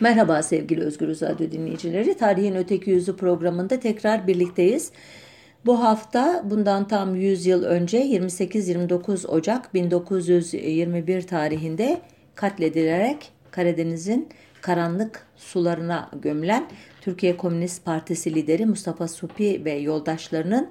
Merhaba sevgili Özgür Radyo dinleyicileri. Tarihin Öteki Yüzü programında tekrar birlikteyiz. Bu hafta bundan tam 100 yıl önce 28-29 Ocak 1921 tarihinde katledilerek Karadeniz'in karanlık sularına gömülen Türkiye Komünist Partisi lideri Mustafa Supi ve yoldaşlarının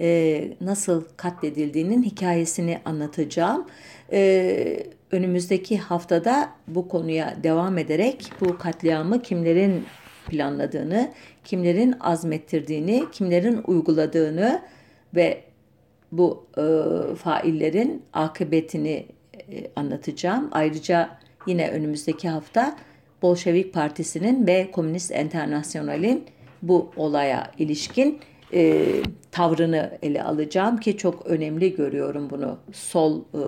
e, nasıl katledildiğinin hikayesini anlatacağım. E, önümüzdeki haftada bu konuya devam ederek bu katliamı kimlerin planladığını, kimlerin azmettirdiğini, kimlerin uyguladığını ve bu e, faillerin akıbetini e, anlatacağım. Ayrıca yine önümüzdeki hafta Bolşevik Partisi'nin ve Komünist Enternasyonal'in bu olaya ilişkin e, tavrını ele alacağım ki çok önemli görüyorum bunu sol e,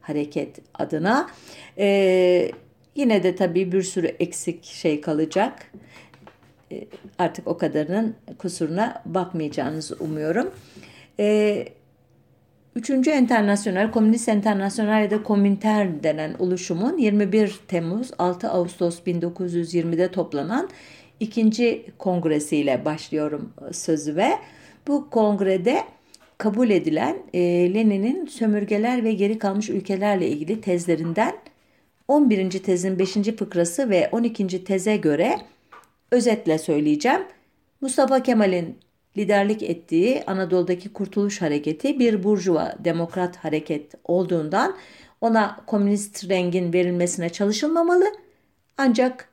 hareket adına. E, yine de tabii bir sürü eksik şey kalacak. E, artık o kadarının kusuruna bakmayacağınızı umuyorum. E, Üçüncü Enternasyonel, Komünist Enternasyonel ya da Komünter denen oluşumun 21 Temmuz 6 Ağustos 1920'de toplanan ikinci kongresiyle başlıyorum sözü ve bu kongrede kabul edilen e, Lenin'in sömürgeler ve geri kalmış ülkelerle ilgili tezlerinden 11. tezin 5. fıkrası ve 12. teze göre özetle söyleyeceğim. Mustafa Kemal'in liderlik ettiği Anadolu'daki Kurtuluş Hareketi bir burjuva demokrat hareket olduğundan ona komünist rengin verilmesine çalışılmamalı. Ancak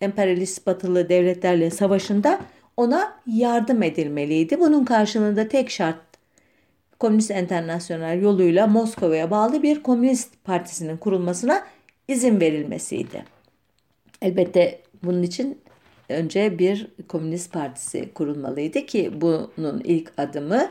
emperyalist batılı devletlerle savaşında ona yardım edilmeliydi. Bunun karşılığında tek şart Komünist Enternasyonel yoluyla Moskova'ya bağlı bir komünist partisinin kurulmasına izin verilmesiydi. Elbette bunun için önce bir komünist partisi kurulmalıydı ki bunun ilk adımı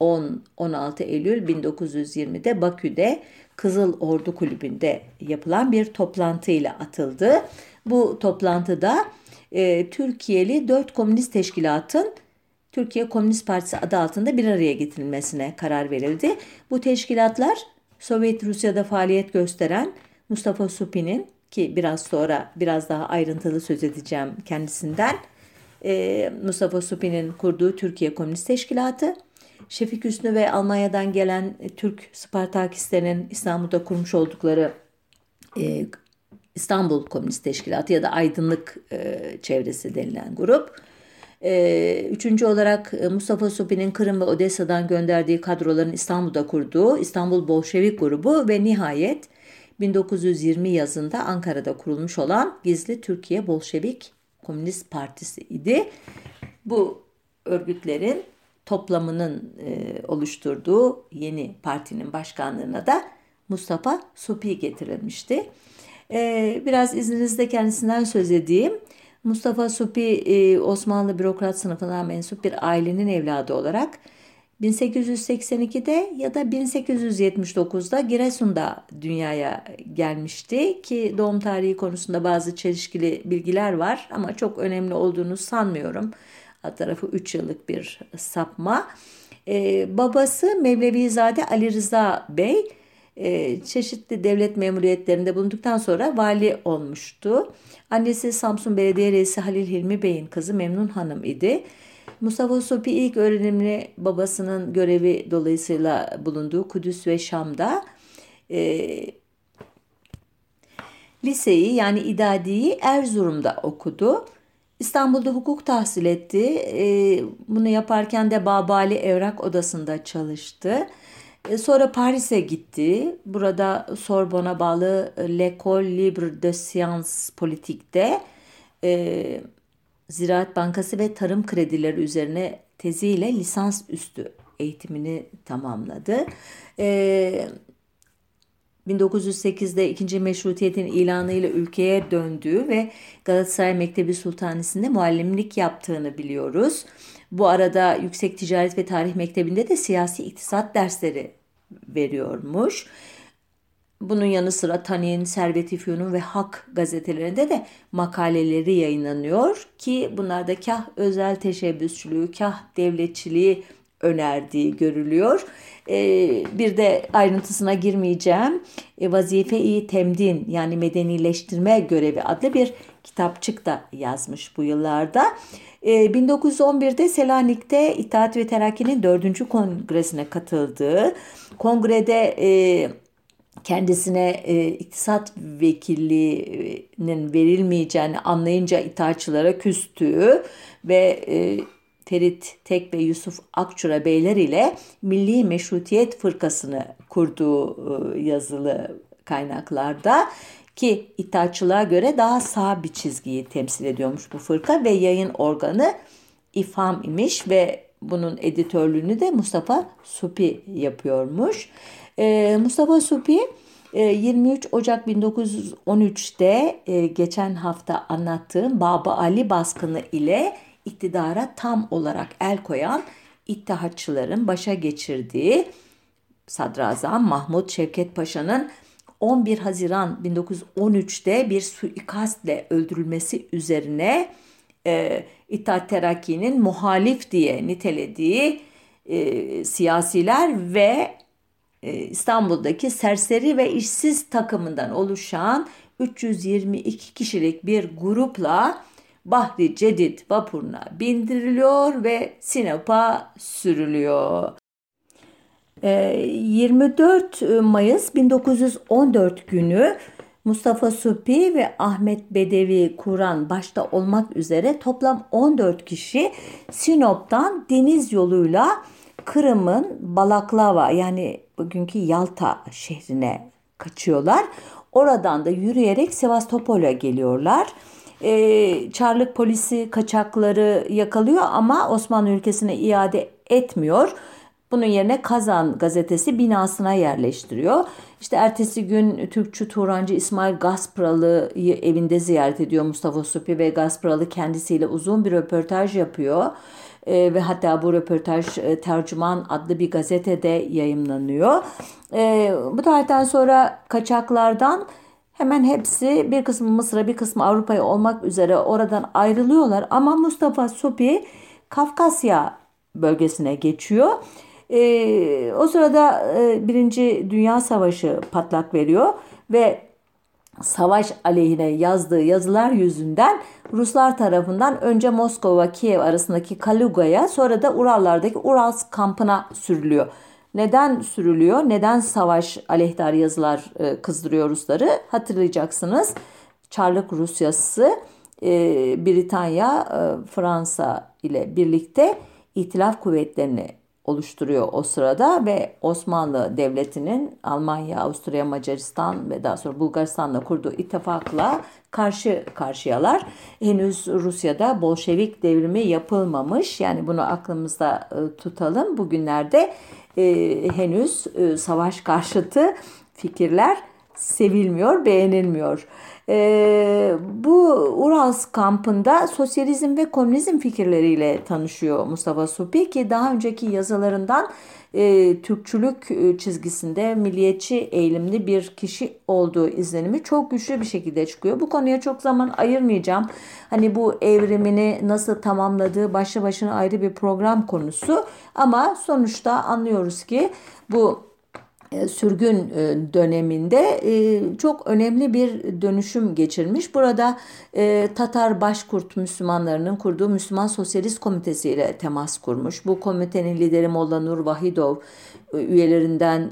10 16 Eylül 1920'de Bakü'de Kızıl Ordu Kulübü'nde yapılan bir toplantıyla atıldı. Bu toplantıda e, Türkiye'li dört komünist teşkilatın Türkiye Komünist Partisi adı altında bir araya getirilmesine karar verildi. Bu teşkilatlar Sovyet Rusya'da faaliyet gösteren Mustafa Supi'nin ki biraz sonra biraz daha ayrıntılı söz edeceğim kendisinden. E, Mustafa Supi'nin kurduğu Türkiye Komünist Teşkilatı, Şefik Hüsnü ve Almanya'dan gelen Türk Spartakistlerin İstanbul'da kurmuş oldukları e, İstanbul Komünist Teşkilatı ya da Aydınlık e, Çevresi denilen grup. E, üçüncü olarak e, Mustafa Supi'nin Kırım ve Odessa'dan gönderdiği kadroların İstanbul'da kurduğu İstanbul Bolşevik grubu ve nihayet 1920 yazında Ankara'da kurulmuş olan gizli Türkiye Bolşevik Komünist Partisi idi. Bu örgütlerin toplamının e, oluşturduğu yeni partinin başkanlığına da Mustafa Supi getirilmişti. E, biraz izninizle kendisinden söz edeyim. Mustafa Supi e, Osmanlı bürokrat sınıfına mensup bir ailenin evladı olarak 1882'de ya da 1879'da Giresun'da dünyaya gelmişti ki doğum tarihi konusunda bazı çelişkili bilgiler var ama çok önemli olduğunu sanmıyorum. Alt tarafı 3 yıllık bir sapma. Ee, babası Mevlevizade Ali Rıza Bey e, çeşitli devlet memuriyetlerinde bulunduktan sonra vali olmuştu. Annesi Samsun Belediye Reisi Halil Hilmi Bey'in kızı Memnun Hanım idi. Mustafa Sopi ilk öğrenimini babasının görevi dolayısıyla bulunduğu Kudüs ve Şam'da e, liseyi yani idadiyi Erzurum'da okudu. İstanbul'da hukuk tahsil etti. E, bunu yaparken de Babali Evrak Odası'nda çalıştı. E, sonra Paris'e gitti. Burada Sorbon'a bağlı L'École Libre de Sciences Politique'de e, Ziraat Bankası ve tarım kredileri üzerine teziyle lisans üstü eğitimini tamamladı. Ee, 1908'de ikinci meşrutiyetin ilanıyla ülkeye döndüğü ve Galatasaray Mektebi Sultanisi'nde muallimlik yaptığını biliyoruz. Bu arada Yüksek Ticaret ve Tarih Mektebi'nde de siyasi iktisat dersleri veriyormuş. Bunun yanı sıra Tanin, Servet-i ve Hak gazetelerinde de makaleleri yayınlanıyor ki bunlarda kah özel teşebbüsçülüğü, kah devletçiliği önerdiği görülüyor. Bir de ayrıntısına girmeyeceğim. Vazife-i Temdin yani medenileştirme görevi adlı bir kitapçık da yazmış bu yıllarda. 1911'de Selanik'te İttihat ve Terakki'nin 4. kongresine katıldığı, kongrede kendisine e, iktisat vekilliğinin verilmeyeceğini anlayınca itaatçılara küstüğü ve e, Ferit Tek ve Yusuf Akçura Beyler ile Milli Meşrutiyet Fırkasını kurduğu e, yazılı kaynaklarda ki itaatçılığa göre daha sağ bir çizgiyi temsil ediyormuş bu fırka ve yayın organı İFAM imiş ve bunun editörlüğünü de Mustafa Supi yapıyormuş. Ee, Mustafa Supi 23 e, Ocak 1913'te e, geçen hafta anlattığım Baba Ali baskını ile iktidara tam olarak el koyan İttihatçıların başa geçirdiği Sadrazam Mahmut Şevket Paşa'nın 11 Haziran 1913'te bir suikastle öldürülmesi üzerine e, İttihat Terakki'nin muhalif diye nitelediği e, siyasiler ve e, İstanbul'daki serseri ve işsiz takımından oluşan 322 kişilik bir grupla Bahri Cedid vapuruna bindiriliyor ve Sinop'a sürülüyor. 24 e, Mayıs 1914 günü Mustafa Supi ve Ahmet Bedevi Kur'an başta olmak üzere toplam 14 kişi Sinop'tan deniz yoluyla Kırım'ın Balaklava yani bugünkü Yalta şehrine kaçıyorlar. Oradan da yürüyerek Sevastopol'a geliyorlar. Ee, Çarlık polisi kaçakları yakalıyor ama Osmanlı ülkesine iade etmiyor. Bunun yerine Kazan gazetesi binasına yerleştiriyor. İşte ertesi gün Türkçü Turancı İsmail Gaspralı'yı evinde ziyaret ediyor Mustafa Supi ve Gaspralı kendisiyle uzun bir röportaj yapıyor. E, ve hatta bu röportaj e, Tercüman adlı bir gazetede yayımlanıyor. E, bu tarihten sonra kaçaklardan hemen hepsi bir kısmı Mısır'a bir kısmı Avrupa'ya olmak üzere oradan ayrılıyorlar. Ama Mustafa Supi Kafkasya bölgesine geçiyor. E, o sırada e, Birinci Dünya Savaşı patlak veriyor ve savaş aleyhine yazdığı yazılar yüzünden Ruslar tarafından önce Moskova Kiev arasındaki Kaluga'ya sonra da Urallardaki Urals kampına sürülüyor. Neden sürülüyor? Neden savaş aleyhdar yazılar e, kızdırıyor Rusları? Hatırlayacaksınız. Çarlık Rusyası e, Britanya, e, Fransa ile birlikte İtilaf kuvvetlerini oluşturuyor o sırada ve Osmanlı Devleti'nin Almanya, Avusturya, Macaristan ve daha sonra Bulgaristan'la kurduğu ittifakla karşı karşıyalar. Henüz Rusya'da Bolşevik devrimi yapılmamış. Yani bunu aklımızda e, tutalım. Bugünlerde e, henüz e, savaş karşıtı fikirler sevilmiyor, beğenilmiyor. E, bu Urals kampında sosyalizm ve komünizm fikirleriyle tanışıyor Mustafa Supi ki daha önceki yazılarından e, Türkçülük e, çizgisinde milliyetçi eğilimli bir kişi olduğu izlenimi çok güçlü bir şekilde çıkıyor. Bu konuya çok zaman ayırmayacağım. Hani bu evrimini nasıl tamamladığı başlı başına ayrı bir program konusu ama sonuçta anlıyoruz ki bu sürgün e, döneminde e, çok önemli bir dönüşüm geçirmiş. Burada Tatar Başkurt Müslümanlarının kurduğu Müslüman Sosyalist Komitesi ile temas kurmuş. Bu komitenin lideri Molla Nur Vahidov, üyelerinden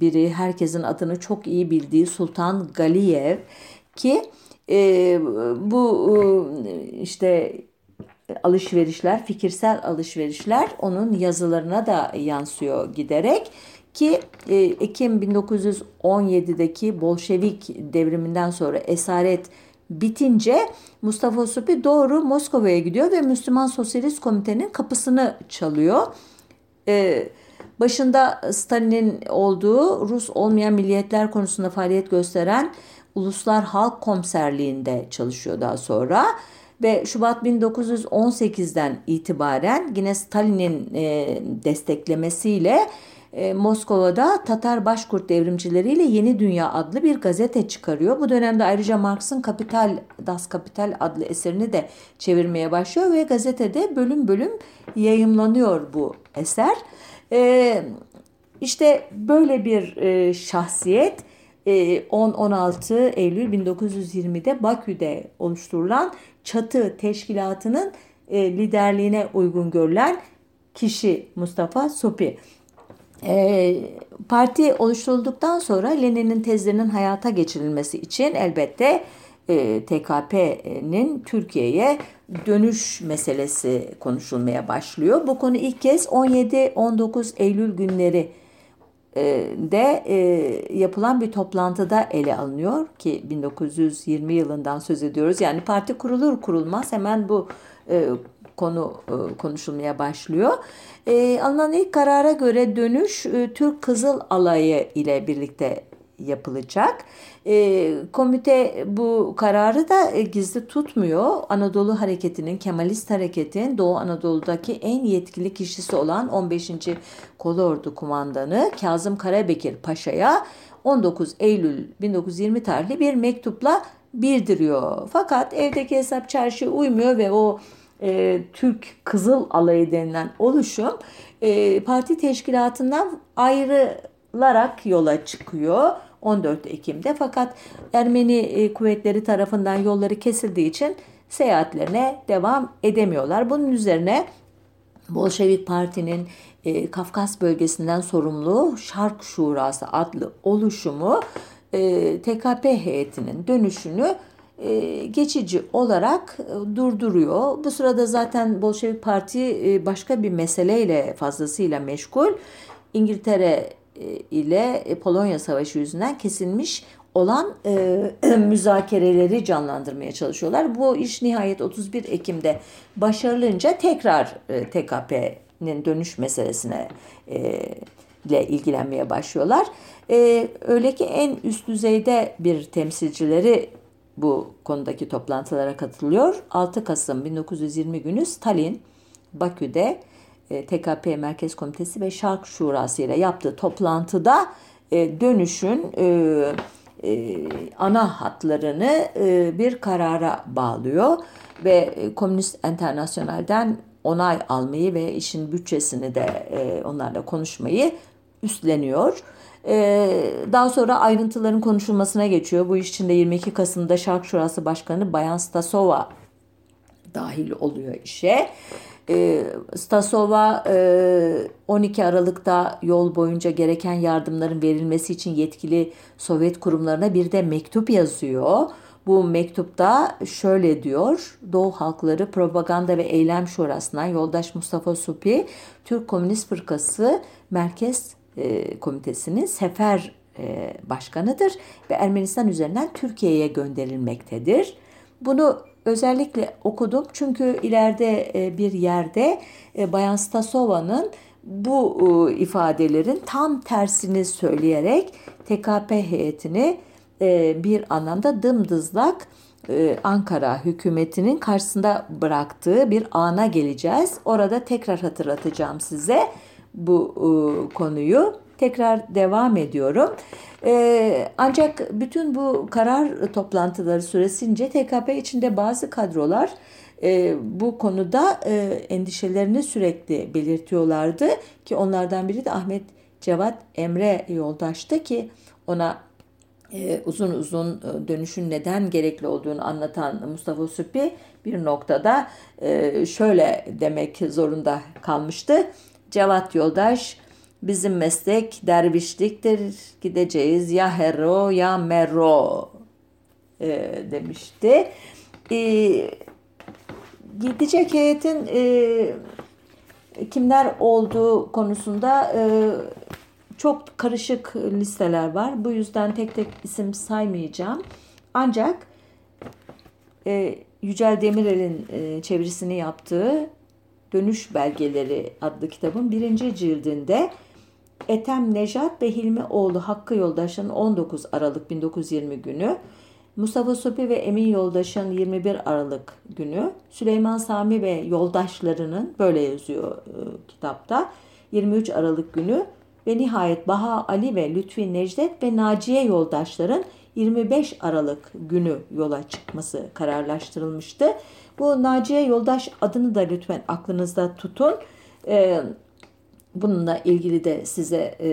biri herkesin adını çok iyi bildiği Sultan Galiyev ki bu işte alışverişler, fikirsel alışverişler onun yazılarına da yansıyor giderek. Ki e, Ekim 1917'deki Bolşevik devriminden sonra esaret bitince Mustafa Supi doğru Moskova'ya gidiyor ve Müslüman Sosyalist Komitenin kapısını çalıyor. Ee, başında Stalin'in olduğu Rus olmayan milliyetler konusunda faaliyet gösteren Uluslar Halk Komiserliği'nde çalışıyor daha sonra. Ve Şubat 1918'den itibaren yine Stalin'in e, desteklemesiyle e, Moskova'da Tatar Başkurt devrimcileriyle Yeni Dünya adlı bir gazete çıkarıyor. Bu dönemde ayrıca Marx'ın Kapital, Das Kapital adlı eserini de çevirmeye başlıyor ve gazetede bölüm bölüm yayımlanıyor bu eser. E, işte böyle bir e, şahsiyet 10-16 e, Eylül 1920'de Bakü'de oluşturulan Çatı Teşkilatı'nın liderliğine uygun görülen kişi Mustafa Sopi. E, parti oluşturulduktan sonra Lenin'in tezlerinin hayata geçirilmesi için elbette TKP'nin Türkiye'ye dönüş meselesi konuşulmaya başlıyor. Bu konu ilk kez 17-19 Eylül günleri e, de e, yapılan bir toplantıda ele alınıyor ki 1920 yılından söz ediyoruz. Yani parti kurulur kurulmaz hemen bu e, konu konuşulmaya başlıyor. Alınan ilk karara göre dönüş Türk Kızıl Alayı ile birlikte yapılacak. E, komite bu kararı da e, gizli tutmuyor. Anadolu Hareketi'nin, Kemalist Hareket'in Doğu Anadolu'daki en yetkili kişisi olan 15. Kolordu Kumandanı Kazım Karabekir Paşa'ya 19 Eylül 1920 tarihli bir mektupla bildiriyor. Fakat evdeki hesap çarşı uymuyor ve o e, Türk Kızıl Alayı denilen oluşum e, parti teşkilatından ayrılarak yola çıkıyor. 14 Ekim'de fakat Ermeni e, kuvvetleri tarafından yolları kesildiği için seyahatlerine devam edemiyorlar. Bunun üzerine Bolşevik Parti'nin e, Kafkas bölgesinden sorumlu Şark Şurası adlı oluşumu e, TKP heyetinin dönüşünü geçici olarak e, durduruyor. Bu sırada zaten Bolşevik Parti e, başka bir meseleyle fazlasıyla meşgul. İngiltere e, ile e, Polonya Savaşı yüzünden kesilmiş olan e, müzakereleri canlandırmaya çalışıyorlar. Bu iş nihayet 31 Ekim'de başarılınca tekrar e, TKP'nin dönüş meselesine e, ile ilgilenmeye başlıyorlar. E, öyle ki en üst düzeyde bir temsilcileri bu konudaki toplantılara katılıyor. 6 Kasım 1920 günü Stalin Bakü'de e, TKP Merkez Komitesi ve Şark Şurası ile yaptığı toplantıda e, dönüşün e, ana hatlarını bir karara bağlıyor ve Komünist Enternasyonel'den onay almayı ve işin bütçesini de onlarla konuşmayı üstleniyor. Daha sonra ayrıntıların konuşulmasına geçiyor. Bu iş içinde 22 Kasım'da Şark Şurası Başkanı Bayan Stasova dahil oluyor işe. E, Stasova e, 12 Aralık'ta yol boyunca gereken yardımların verilmesi için yetkili Sovyet kurumlarına bir de mektup yazıyor. Bu mektupta şöyle diyor. Doğu Halkları Propaganda ve Eylem Şurası'ndan yoldaş Mustafa Supi, Türk Komünist Fırkası Merkez e, Komitesi'nin sefer e, başkanıdır ve Ermenistan üzerinden Türkiye'ye gönderilmektedir. Bunu özellikle okudum çünkü ileride e, bir yerde Bayan Stasova'nın bu ifadelerin tam tersini söyleyerek TKP heyetini bir anlamda dımdızlak Ankara hükümetinin karşısında bıraktığı bir ana geleceğiz. Orada tekrar hatırlatacağım size bu konuyu. Tekrar devam ediyorum. Ee, ancak bütün bu karar toplantıları süresince TKP içinde bazı kadrolar e, bu konuda e, endişelerini sürekli belirtiyorlardı ki onlardan biri de Ahmet Cevat Emre yoldaştı ki ona e, uzun uzun e, dönüşün neden gerekli olduğunu anlatan Mustafa Süpi bir noktada e, şöyle demek zorunda kalmıştı. Cevat yoldaş Bizim meslek dervişliktir. Gideceğiz ya hero ya mero e, demişti. E, gidecek heyetin e, kimler olduğu konusunda e, çok karışık listeler var. Bu yüzden tek tek isim saymayacağım. Ancak e, Yücel Demirel'in e, çevirisini yaptığı Dönüş Belgeleri adlı kitabın birinci cildinde Etem Nejat ve Hilmi oğlu Hakkı Yoldaş'ın 19 Aralık 1920 günü, Mustafa Sopi ve Emin Yoldaş'ın 21 Aralık günü, Süleyman Sami ve yoldaşlarının böyle yazıyor e, kitapta 23 Aralık günü ve nihayet Baha Ali ve Lütfi Necdet ve Naciye yoldaşların 25 Aralık günü yola çıkması kararlaştırılmıştı. Bu Naciye Yoldaş adını da lütfen aklınızda tutun. Ee, bununla ilgili de size e,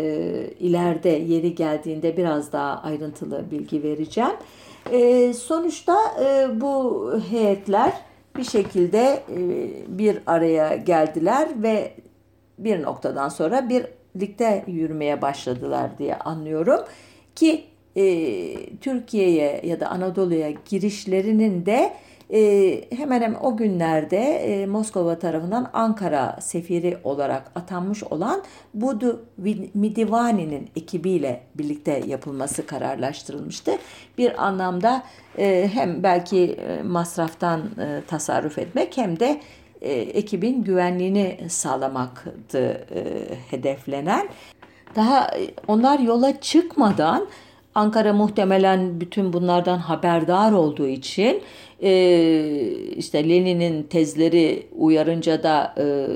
ileride yeri geldiğinde biraz daha ayrıntılı bilgi vereceğim. E, sonuçta e, bu heyetler bir şekilde e, bir araya geldiler ve bir noktadan sonra birlikte yürümeye başladılar diye anlıyorum ki e, Türkiye'ye ya da Anadolu'ya girişlerinin de e, hemen hemen o günlerde e, Moskova tarafından Ankara sefiri olarak atanmış olan Budu Midivani'nin ekibiyle birlikte yapılması kararlaştırılmıştı. Bir anlamda e, hem belki e, masraftan e, tasarruf etmek hem de e, ekibin güvenliğini sağlamaktı e, hedeflenen. Daha e, onlar yola çıkmadan Ankara muhtemelen bütün bunlardan haberdar olduğu için e, işte Lenin'in tezleri uyarınca da e,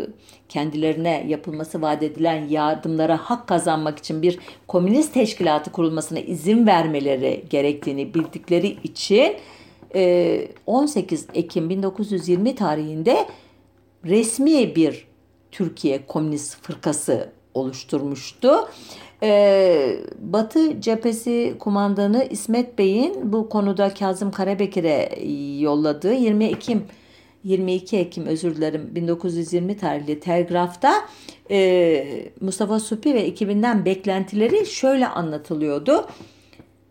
kendilerine yapılması vaat edilen yardımlara hak kazanmak için bir komünist teşkilatı kurulmasına izin vermeleri gerektiğini bildikleri için 18 Ekim 1920 tarihinde resmi bir Türkiye Komünist Fırkası oluşturmuştu. Ee, Batı cephesi kumandanı İsmet Bey'in bu konuda Kazım Karabekir'e yolladığı 20 Ekim 22 Ekim özür dilerim 1920 tarihli telgrafta e, Mustafa Supi ve ekibinden beklentileri şöyle anlatılıyordu.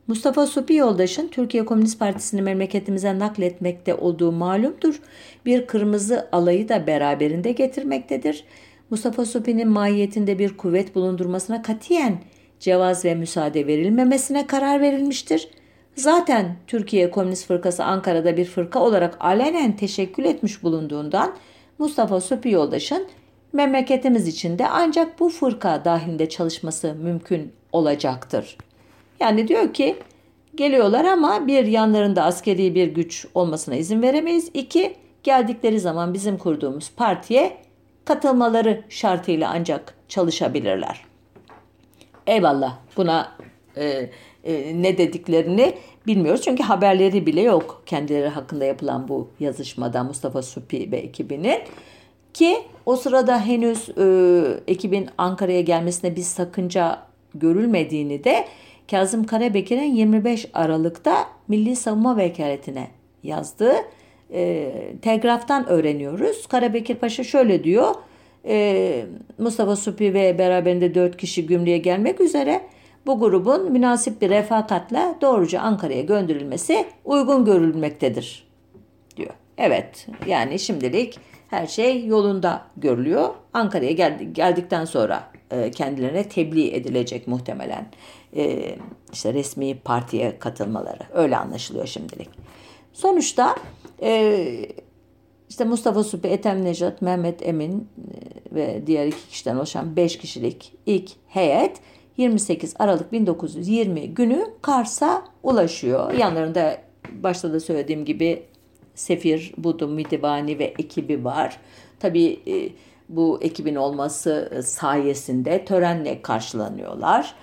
Mustafa Supi yoldaşın Türkiye Komünist Partisi'ni memleketimize nakletmekte olduğu malumdur. Bir kırmızı alayı da beraberinde getirmektedir. Mustafa Supi'nin mahiyetinde bir kuvvet bulundurmasına katiyen cevaz ve müsaade verilmemesine karar verilmiştir. Zaten Türkiye Komünist Fırkası Ankara'da bir fırka olarak alenen teşekkül etmiş bulunduğundan Mustafa Supi yoldaşın memleketimiz içinde ancak bu fırka dahilinde çalışması mümkün olacaktır. Yani diyor ki geliyorlar ama bir yanlarında askeri bir güç olmasına izin veremeyiz. İki geldikleri zaman bizim kurduğumuz partiye katılmaları şartıyla ancak çalışabilirler. Eyvallah buna e, e, ne dediklerini bilmiyoruz. Çünkü haberleri bile yok kendileri hakkında yapılan bu yazışmada Mustafa Supi ve ekibinin. Ki o sırada henüz e, ekibin Ankara'ya gelmesine bir sakınca görülmediğini de Kazım Karabekir'in 25 Aralık'ta Milli Savunma Vekaletine yazdığı e, telgraftan öğreniyoruz. Karabekir Paşa şöyle diyor. E, Mustafa Supi ve beraberinde dört kişi gümrüğe gelmek üzere bu grubun münasip bir refakatla doğruca Ankara'ya gönderilmesi uygun görülmektedir diyor. Evet yani şimdilik her şey yolunda görülüyor. Ankara'ya geldi, geldikten sonra e, kendilerine tebliğ edilecek muhtemelen e, işte resmi partiye katılmaları öyle anlaşılıyor şimdilik. Sonuçta e, işte Mustafa Supi, Ethem Necat, Mehmet Emin e, ve diğer iki kişiden oluşan 5 kişilik ilk heyet 28 Aralık 1920 günü Kars'a ulaşıyor. Yanlarında başta da söylediğim gibi Sefir, Budu, Midivani ve ekibi var. Tabii e, bu ekibin olması sayesinde törenle karşılanıyorlar.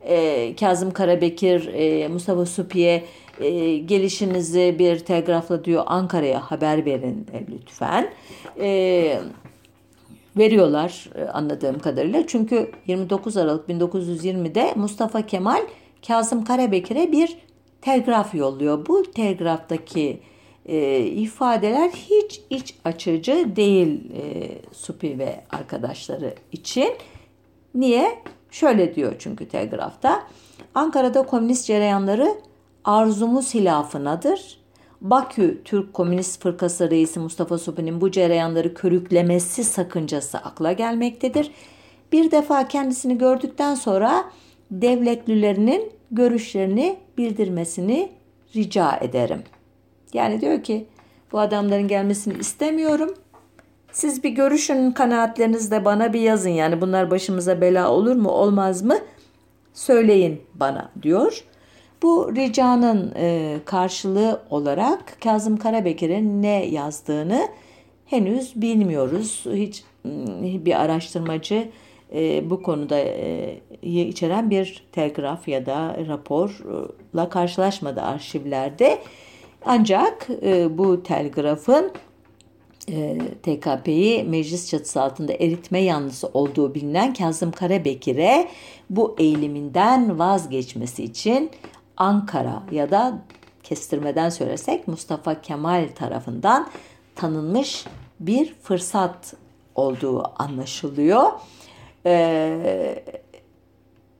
E, Kazım Karabekir, Mustafa Supi'ye e, gelişinizi bir telgrafla diyor Ankara'ya haber verin e, lütfen. E, veriyorlar anladığım kadarıyla. Çünkü 29 Aralık 1920'de Mustafa Kemal Kazım Karabekir'e bir telgraf yolluyor. Bu telgraftaki e, ifadeler hiç iç açıcı değil e, Supi ve arkadaşları için. Niye? Şöyle diyor çünkü telgrafta. Ankara'da komünist cereyanları arzumuz hilafınadır. Bakü Türk Komünist Fırkası Reisi Mustafa Supi'nin bu cereyanları körüklemesi sakıncası akla gelmektedir. Bir defa kendisini gördükten sonra devletlilerinin görüşlerini bildirmesini rica ederim. Yani diyor ki bu adamların gelmesini istemiyorum. Siz bir görüşün kanaatlerinizde bana bir yazın. Yani bunlar başımıza bela olur mu olmaz mı? Söyleyin bana diyor. Bu ricanın e, karşılığı olarak Kazım Karabekir'in ne yazdığını henüz bilmiyoruz. Hiç bir araştırmacı e, bu konuda e, içeren bir telgraf ya da raporla karşılaşmadı arşivlerde. Ancak bu telgrafın TKP'yi meclis çatısı altında eritme yanlısı olduğu bilinen Kazım Karabekir'e bu eğiliminden vazgeçmesi için Ankara ya da kestirmeden söylersek Mustafa Kemal tarafından tanınmış bir fırsat olduğu anlaşılıyor. E,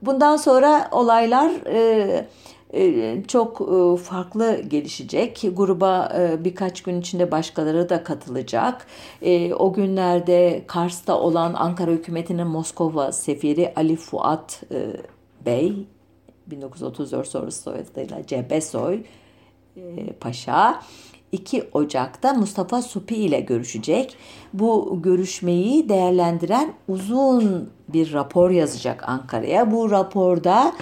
bundan sonra olaylar e, e, çok e, farklı gelişecek. Gruba e, birkaç gün içinde başkaları da katılacak. O günlerde Kars'ta olan Ankara hükümetinin Moskova sefiri Ali Fuat Bey 1934 sonrası soyadıyla Cebesoy Paşa 2 Ocak'ta Mustafa Supi ile görüşecek. Bu görüşmeyi değerlendiren uzun bir rapor yazacak Ankara'ya. Bu raporda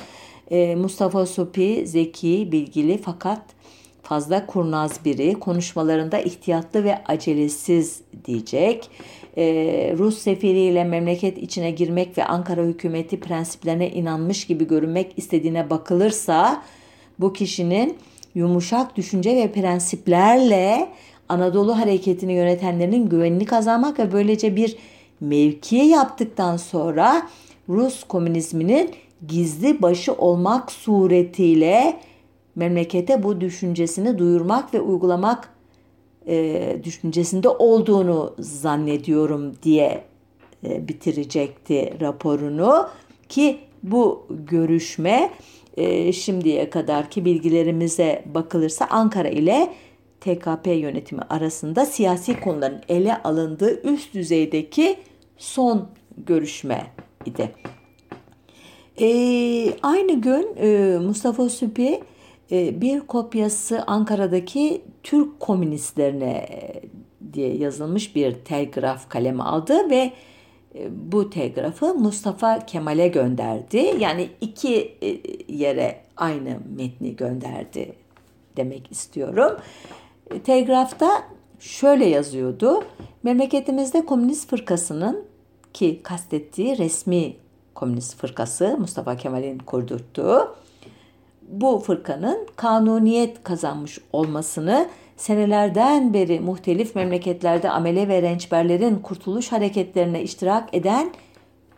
e, Mustafa Supi zeki, bilgili fakat fazla kurnaz biri. Konuşmalarında ihtiyatlı ve acelesiz diyecek. E, Rus sefiriyle memleket içine girmek ve Ankara hükümeti prensiplerine inanmış gibi görünmek istediğine bakılırsa bu kişinin yumuşak düşünce ve prensiplerle Anadolu hareketini yönetenlerin güvenini kazanmak ve böylece bir mevkiye yaptıktan sonra Rus komünizminin gizli başı olmak suretiyle memlekete bu düşüncesini duyurmak ve uygulamak e, düşüncesinde olduğunu zannediyorum diye e, bitirecekti raporunu ki bu görüşme e, şimdiye kadarki bilgilerimize bakılırsa Ankara ile TKP yönetimi arasında siyasi konuların ele alındığı üst düzeydeki son görüşme idi. E, aynı gün e, Mustafa Süpi bir kopyası Ankara'daki Türk komünistlerine e, diye yazılmış bir telgraf kalemi aldı ve e, bu telgrafı Mustafa Kemal'e gönderdi. Yani iki e, yere aynı metni gönderdi demek istiyorum. E, telgrafta şöyle yazıyordu. Memleketimizde komünist fırkasının ki kastettiği resmi Komünist Fırkası Mustafa Kemal'in kurdurttuğu bu fırkanın kanuniyet kazanmış olmasını senelerden beri muhtelif memleketlerde amele ve rençberlerin kurtuluş hareketlerine iştirak eden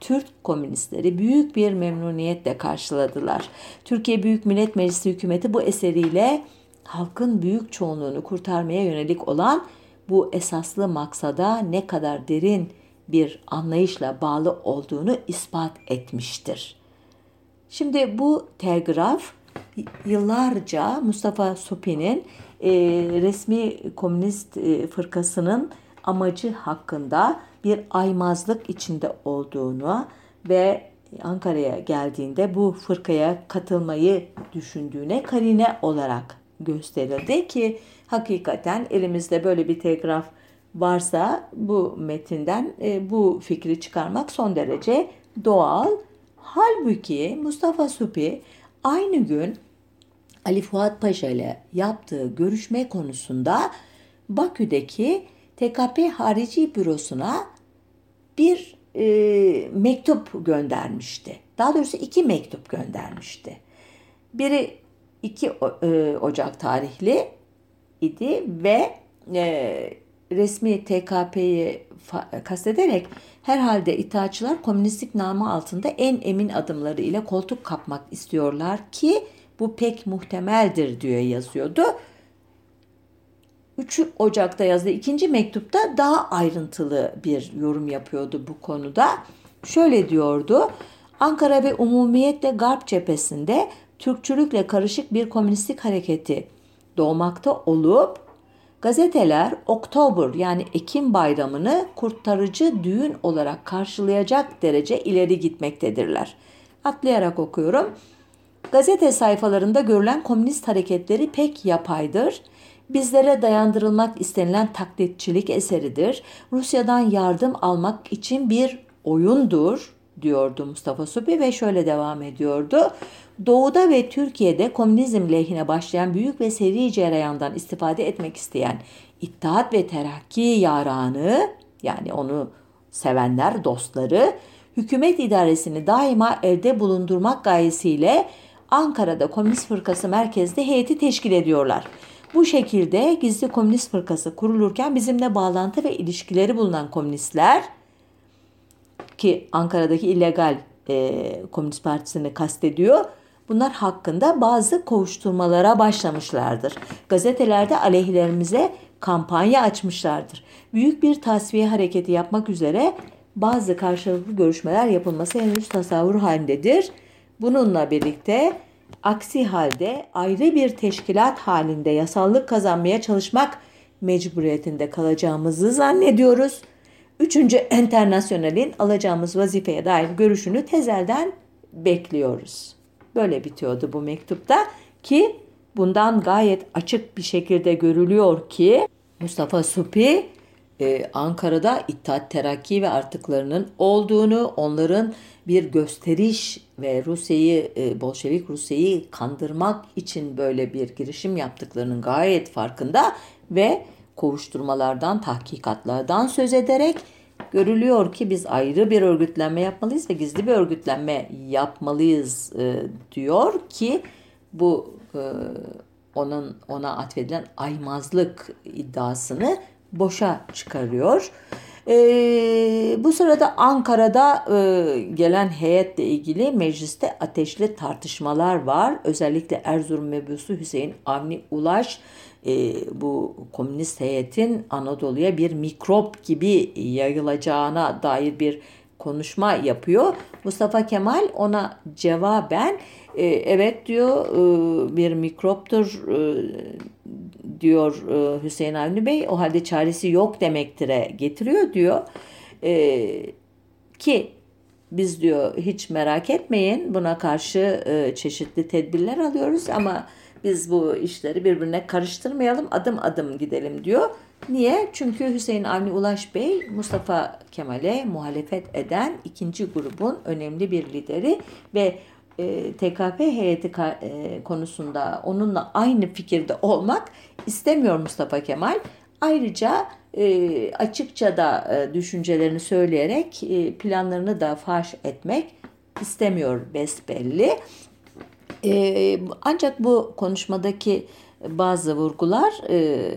Türk komünistleri büyük bir memnuniyetle karşıladılar. Türkiye Büyük Millet Meclisi hükümeti bu eseriyle halkın büyük çoğunluğunu kurtarmaya yönelik olan bu esaslı maksada ne kadar derin bir anlayışla bağlı olduğunu ispat etmiştir. Şimdi bu telgraf yıllarca Mustafa Supi'nin e, resmi komünist e, fırkasının amacı hakkında bir aymazlık içinde olduğunu ve Ankara'ya geldiğinde bu fırkaya katılmayı düşündüğüne karine olarak gösterildi ki hakikaten elimizde böyle bir telgraf varsa bu metinden e, bu fikri çıkarmak son derece doğal. Halbuki Mustafa Supi aynı gün Ali Fuat Paşa ile yaptığı görüşme konusunda Bakü'deki TKP Harici Bürosu'na bir e, mektup göndermişti. Daha doğrusu iki mektup göndermişti. Biri 2 e, Ocak tarihli idi ve e, resmi TKP'yi kastederek herhalde itaatçılar komünistlik namı altında en emin adımları ile koltuk kapmak istiyorlar ki bu pek muhtemeldir diye yazıyordu. 3 Ocak'ta yazdığı ikinci mektupta daha ayrıntılı bir yorum yapıyordu bu konuda. Şöyle diyordu. Ankara ve umumiyetle Garp cephesinde Türkçülükle karışık bir komünistlik hareketi doğmakta olup Gazeteler Oktober yani Ekim bayramını kurtarıcı düğün olarak karşılayacak derece ileri gitmektedirler. Atlayarak okuyorum. Gazete sayfalarında görülen komünist hareketleri pek yapaydır. Bizlere dayandırılmak istenilen taklitçilik eseridir. Rusya'dan yardım almak için bir oyundur diyordu Mustafa Supi ve şöyle devam ediyordu. Doğuda ve Türkiye'de komünizm lehine başlayan büyük ve seri cereyandan istifade etmek isteyen İttihat ve Terakki yaranı yani onu sevenler, dostları hükümet idaresini daima elde bulundurmak gayesiyle Ankara'da Komünist Fırkası merkezde heyeti teşkil ediyorlar. Bu şekilde gizli komünist fırkası kurulurken bizimle bağlantı ve ilişkileri bulunan komünistler ki Ankara'daki illegal e, Komünist Partisi'ni kastediyor. Bunlar hakkında bazı kovuşturmalara başlamışlardır. Gazetelerde aleyhlerimize kampanya açmışlardır. Büyük bir tasfiye hareketi yapmak üzere bazı karşılıklı görüşmeler yapılması henüz tasavvur halindedir. Bununla birlikte aksi halde ayrı bir teşkilat halinde yasallık kazanmaya çalışmak mecburiyetinde kalacağımızı zannediyoruz. Üçüncü Enternasyonel'in alacağımız vazifeye dair görüşünü tezelden bekliyoruz. Böyle bitiyordu bu mektupta ki bundan gayet açık bir şekilde görülüyor ki Mustafa Supi e, Ankara'da İttihat Terakki ve artıklarının olduğunu, onların bir gösteriş ve Rusya'yı, e, Bolşevik Rusya'yı kandırmak için böyle bir girişim yaptıklarının gayet farkında ve kovuşturmalardan, tahkikatlardan söz ederek görülüyor ki biz ayrı bir örgütlenme yapmalıyız ve gizli bir örgütlenme yapmalıyız e, diyor ki bu e, onun ona atfedilen aymazlık iddiasını boşa çıkarıyor. E, bu sırada Ankara'da e, gelen heyetle ilgili mecliste ateşli tartışmalar var. Özellikle Erzurum mebusu Hüseyin Avni Ulaş e, bu komünist heyetin Anadolu'ya bir mikrop gibi yayılacağına dair bir konuşma yapıyor. Mustafa Kemal ona cevaben e, evet diyor e, bir mikroptur e, diyor e, Hüseyin Avni Bey. O halde çaresi yok demektire getiriyor diyor. E, ki biz diyor hiç merak etmeyin buna karşı e, çeşitli tedbirler alıyoruz ama biz bu işleri birbirine karıştırmayalım adım adım gidelim diyor. Niye? Çünkü Hüseyin Avni Ulaş Bey Mustafa Kemal'e muhalefet eden ikinci grubun önemli bir lideri ve e, TKP heyeti e, konusunda onunla aynı fikirde olmak istemiyor Mustafa Kemal. Ayrıca e, açıkça da e, düşüncelerini söyleyerek e, planlarını da faş etmek istemiyor besbelli. E, ancak bu konuşmadaki bazı vurgular e,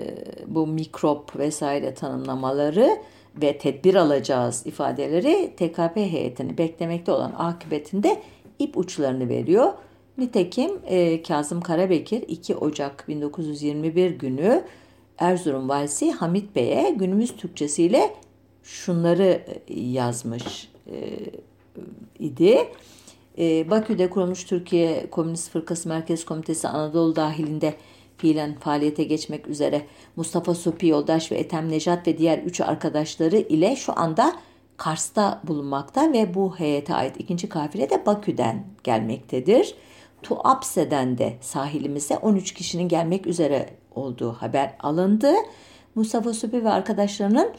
bu mikrop vesaire tanımlamaları ve tedbir alacağız ifadeleri TKP heyetini beklemekte olan akıbetinde ip uçlarını veriyor. Nitekim e, Kazım Karabekir 2 Ocak 1921 günü Erzurum valisi Hamit Bey'e günümüz Türkçesiyle şunları yazmış e, idi. E, Bakü'de kurulmuş Türkiye Komünist Fırkası Merkez Komitesi Anadolu dahilinde fiilen faaliyete geçmek üzere Mustafa Sopi Yoldaş ve Ethem Nejat ve diğer üç arkadaşları ile şu anda Kars'ta bulunmakta ve bu heyete ait ikinci kafile de Bakü'den gelmektedir. Tuapse'den de sahilimize 13 kişinin gelmek üzere olduğu haber alındı. Mustafa Süpi ve arkadaşlarının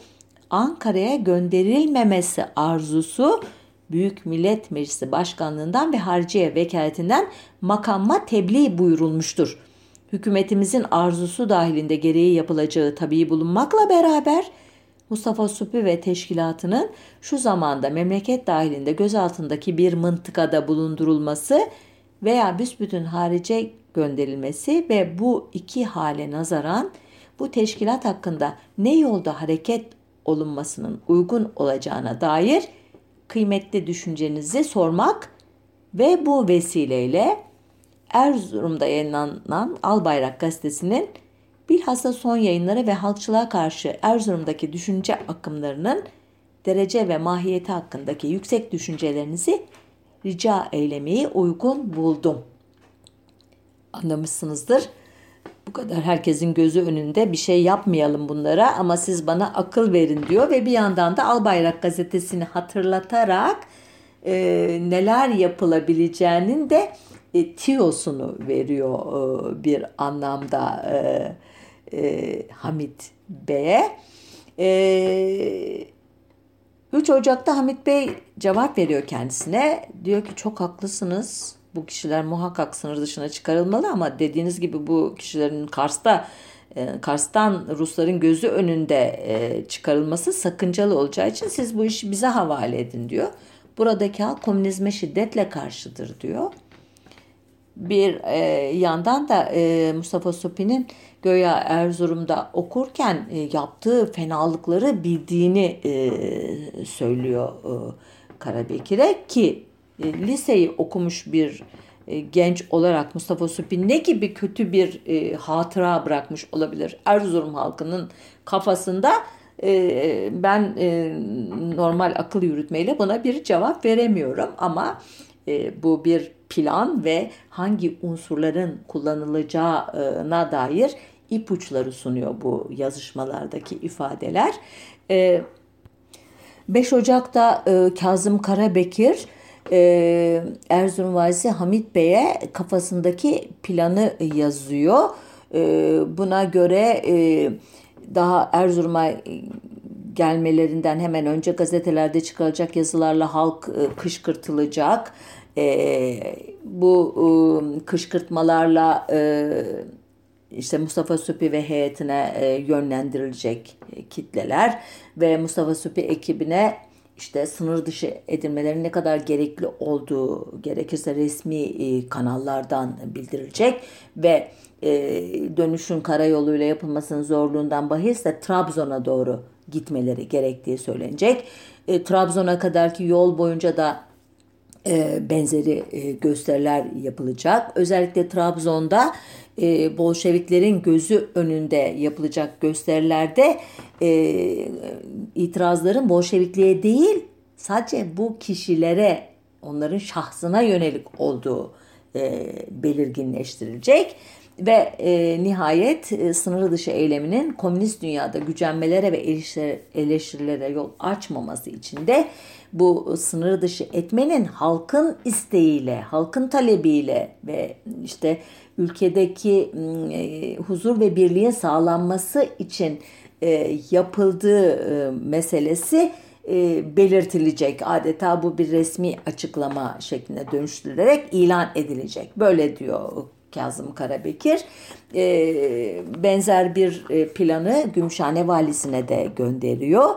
Ankara'ya gönderilmemesi arzusu Büyük Millet Meclisi Başkanlığından ve Harciye Vekaletinden makamma tebliğ buyurulmuştur. Hükümetimizin arzusu dahilinde gereği yapılacağı tabii bulunmakla beraber Mustafa Supi ve teşkilatının şu zamanda memleket dahilinde gözaltındaki bir mıntıkada bulundurulması veya büsbütün harice gönderilmesi ve bu iki hale nazaran bu teşkilat hakkında ne yolda hareket olunmasının uygun olacağına dair kıymetli düşüncenizi sormak ve bu vesileyle Erzurum'da yayınlanan Albayrak gazetesinin bilhassa son yayınları ve halkçılığa karşı Erzurum'daki düşünce akımlarının derece ve mahiyeti hakkındaki yüksek düşüncelerinizi rica eylemeyi uygun buldum. Anlamışsınızdır. Bu kadar herkesin gözü önünde bir şey yapmayalım bunlara ama siz bana akıl verin diyor ve bir yandan da Albayrak gazetesini hatırlatarak e, neler yapılabileceğinin de e, tiyosunu veriyor e, bir anlamda e, e, Hamit Bey'e. E, 3 Ocak'ta Hamit Bey cevap veriyor kendisine. Diyor ki çok haklısınız. Bu kişiler muhakkak sınır dışına çıkarılmalı ama dediğiniz gibi bu kişilerin Kars'ta e, Kars'tan Rusların gözü önünde e, çıkarılması sakıncalı olacağı için siz bu işi bize havale edin diyor. Buradaki halk komünizme şiddetle karşıdır diyor. Bir e, yandan da e, Mustafa Sopi'nin Göya Erzurum'da okurken e, yaptığı fenalıkları bildiğini e, söylüyor e, Karabekir'e ki liseyi okumuş bir e, genç olarak Mustafa Supi ne gibi kötü bir e, hatıra bırakmış olabilir Erzurum halkının kafasında e, ben e, normal akıl yürütmeyle buna bir cevap veremiyorum ama e, bu bir plan ve hangi unsurların kullanılacağına dair ipuçları sunuyor bu yazışmalardaki ifadeler. E, 5 Ocak'ta e, Kazım Karabekir e, Erzurum Valisi Hamit Bey'e kafasındaki planı yazıyor. E, buna göre e, daha Erzurum'a gelmelerinden hemen önce gazetelerde çıkaracak yazılarla halk e, kışkırtılacak. E, bu e, kışkırtmalarla e, işte Mustafa Süpi ve heyetine e, yönlendirilecek kitleler ve Mustafa Süpi ekibine işte sınır dışı edilmelerin ne kadar gerekli olduğu gerekirse resmi e, kanallardan bildirilecek ve e, dönüşün karayoluyla yapılmasının zorluğundan bahisle Trabzon'a doğru gitmeleri gerektiği söylenecek. E, Trabzon'a kadarki yol boyunca da benzeri gösteriler yapılacak. Özellikle Trabzon'da e, Bolşeviklerin gözü önünde yapılacak gösterilerde e, itirazların Bolşevikliğe değil sadece bu kişilere onların şahsına yönelik olduğu e, belirginleştirilecek ve nihayet sınır dışı eyleminin komünist dünyada gücenmelere ve eleştirilere yol açmaması için de bu sınır dışı etmenin halkın isteğiyle, halkın talebiyle ve işte ülkedeki e, huzur ve birliğin sağlanması için e, yapıldığı e, meselesi belirtilecek. Adeta bu bir resmi açıklama şekline dönüştürülerek ilan edilecek. Böyle diyor Kazım Karabekir. Benzer bir planı Gümüşhane valisine de gönderiyor.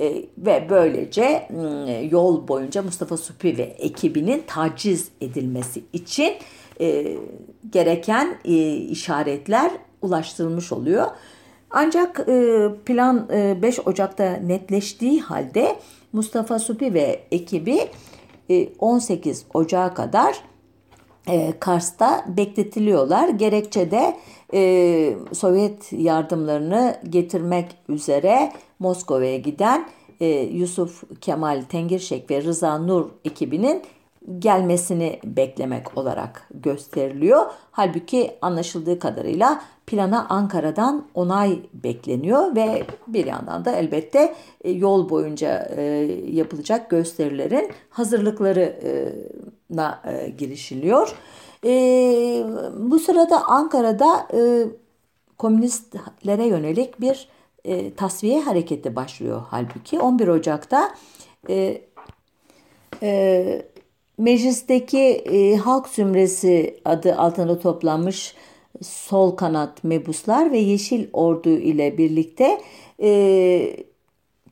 E, ve böylece e, yol boyunca Mustafa Supi ve ekibinin taciz edilmesi için e, gereken işaretler ulaştırılmış oluyor. Ancak plan e, 5 Ocak'ta netleştiği halde Mustafa Supi ve ekibi e, 18 Ocak'a kadar Kars'ta bekletiliyorlar. Gerekçe de Sovyet yardımlarını getirmek üzere Moskova'ya giden e, Yusuf Kemal Tengirşek ve Rıza Nur ekibinin gelmesini beklemek olarak gösteriliyor. Halbuki anlaşıldığı kadarıyla plana Ankara'dan onay bekleniyor ve bir yandan da elbette e, yol boyunca e, yapılacak gösterilerin hazırlıklarına e, girişiliyor. Bu sırada Ankara'da komünistlere yönelik bir tasfiye hareketi başlıyor. Halbuki 11 Ocak'ta Meclisteki e, halk zümresi adı altında toplanmış sol kanat mebuslar ve Yeşil Ordu ile birlikte e,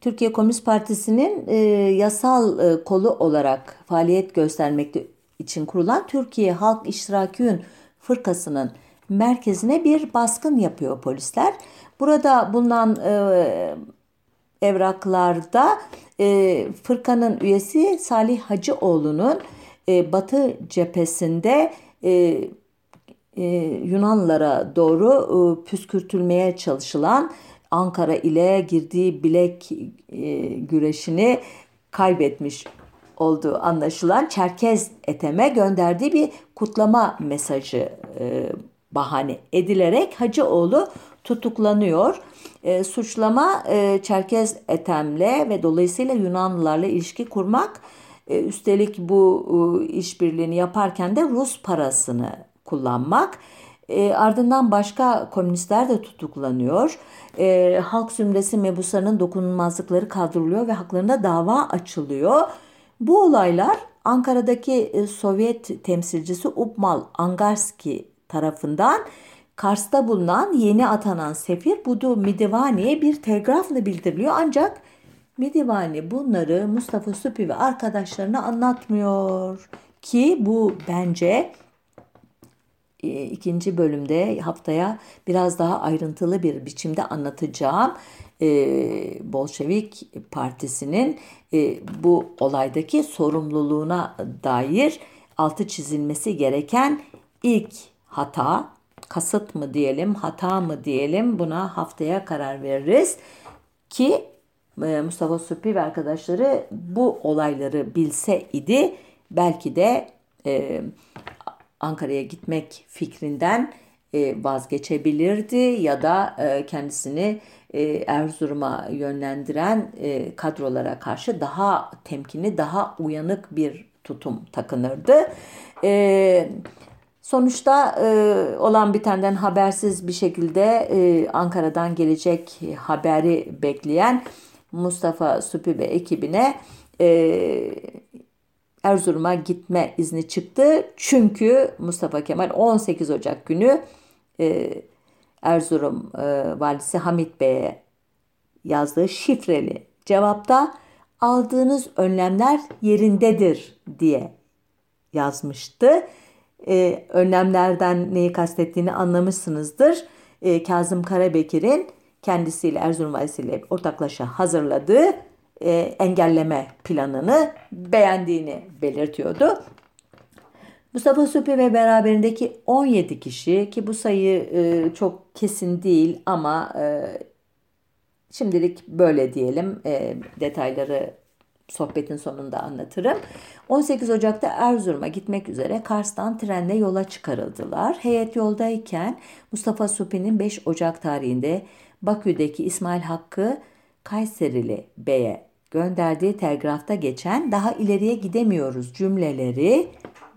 Türkiye Komünist Partisi'nin e, yasal e, kolu olarak faaliyet göstermekte için kurulan Türkiye Halk İştirakiyün Fırkası'nın merkezine bir baskın yapıyor polisler. Burada bulunan e, evraklarda e, fırkanın üyesi Salih Hacıoğlu'nun e, Batı cephesinde e, e, Yunanlara doğru e, püskürtülmeye çalışılan Ankara ile girdiği bilek e, güreşini kaybetmiş olduğu anlaşılan Çerkez Etem'e gönderdiği bir kutlama mesajı e, bahane edilerek Hacıoğlu tutuklanıyor. E, suçlama e, Çerkez Etem'le ve dolayısıyla Yunanlılarla ilişki kurmak e, üstelik bu e, işbirliğini yaparken de Rus parasını kullanmak. E, ardından başka komünistler de tutuklanıyor. E, halk zümresi mebuslarının dokunulmazlıkları kaldırılıyor ve haklarında dava açılıyor. Bu olaylar Ankara'daki e, Sovyet temsilcisi Upmal Angarski tarafından Kars'ta bulunan yeni atanan sefir Budu Midivani'ye bir telgrafla bildiriliyor ancak Midivani bunları Mustafa Süpi ve arkadaşlarına anlatmıyor. Ki bu bence e, ikinci bölümde haftaya biraz daha ayrıntılı bir biçimde anlatacağım. E, Bolşevik Partisi'nin e, bu olaydaki sorumluluğuna dair altı çizilmesi gereken ilk hata, kasıt mı diyelim, hata mı diyelim buna haftaya karar veririz. Ki Mustafa Süpi ve arkadaşları bu olayları bilse idi belki de e, Ankara'ya gitmek fikrinden e, vazgeçebilirdi ya da e, kendisini e, Erzurum'a yönlendiren e, kadrolara karşı daha temkinli, daha uyanık bir tutum takınırdı. E, sonuçta e, olan bitenden habersiz bir şekilde e, Ankara'dan gelecek haberi bekleyen Mustafa Süpi ve ekibine e, Erzurum'a gitme izni çıktı. Çünkü Mustafa Kemal 18 Ocak günü e, Erzurum e, valisi Hamit Bey'e yazdığı şifreli cevapta aldığınız önlemler yerindedir diye yazmıştı. E, önlemlerden neyi kastettiğini anlamışsınızdır. E, Kazım Karabekir'in kendisiyle Erzurum valisiyle ortaklaşa hazırladığı e, engelleme planını beğendiğini belirtiyordu. Mustafa Süpi ve beraberindeki 17 kişi ki bu sayı e, çok kesin değil ama e, şimdilik böyle diyelim e, detayları sohbetin sonunda anlatırım. 18 Ocak'ta Erzurum'a gitmek üzere Kars'tan trenle yola çıkarıldılar. Heyet yoldayken Mustafa Supi'nin 5 Ocak tarihinde Bakü'deki İsmail Hakkı Kayserili Bey'e gönderdiği telgrafta geçen daha ileriye gidemiyoruz cümleleri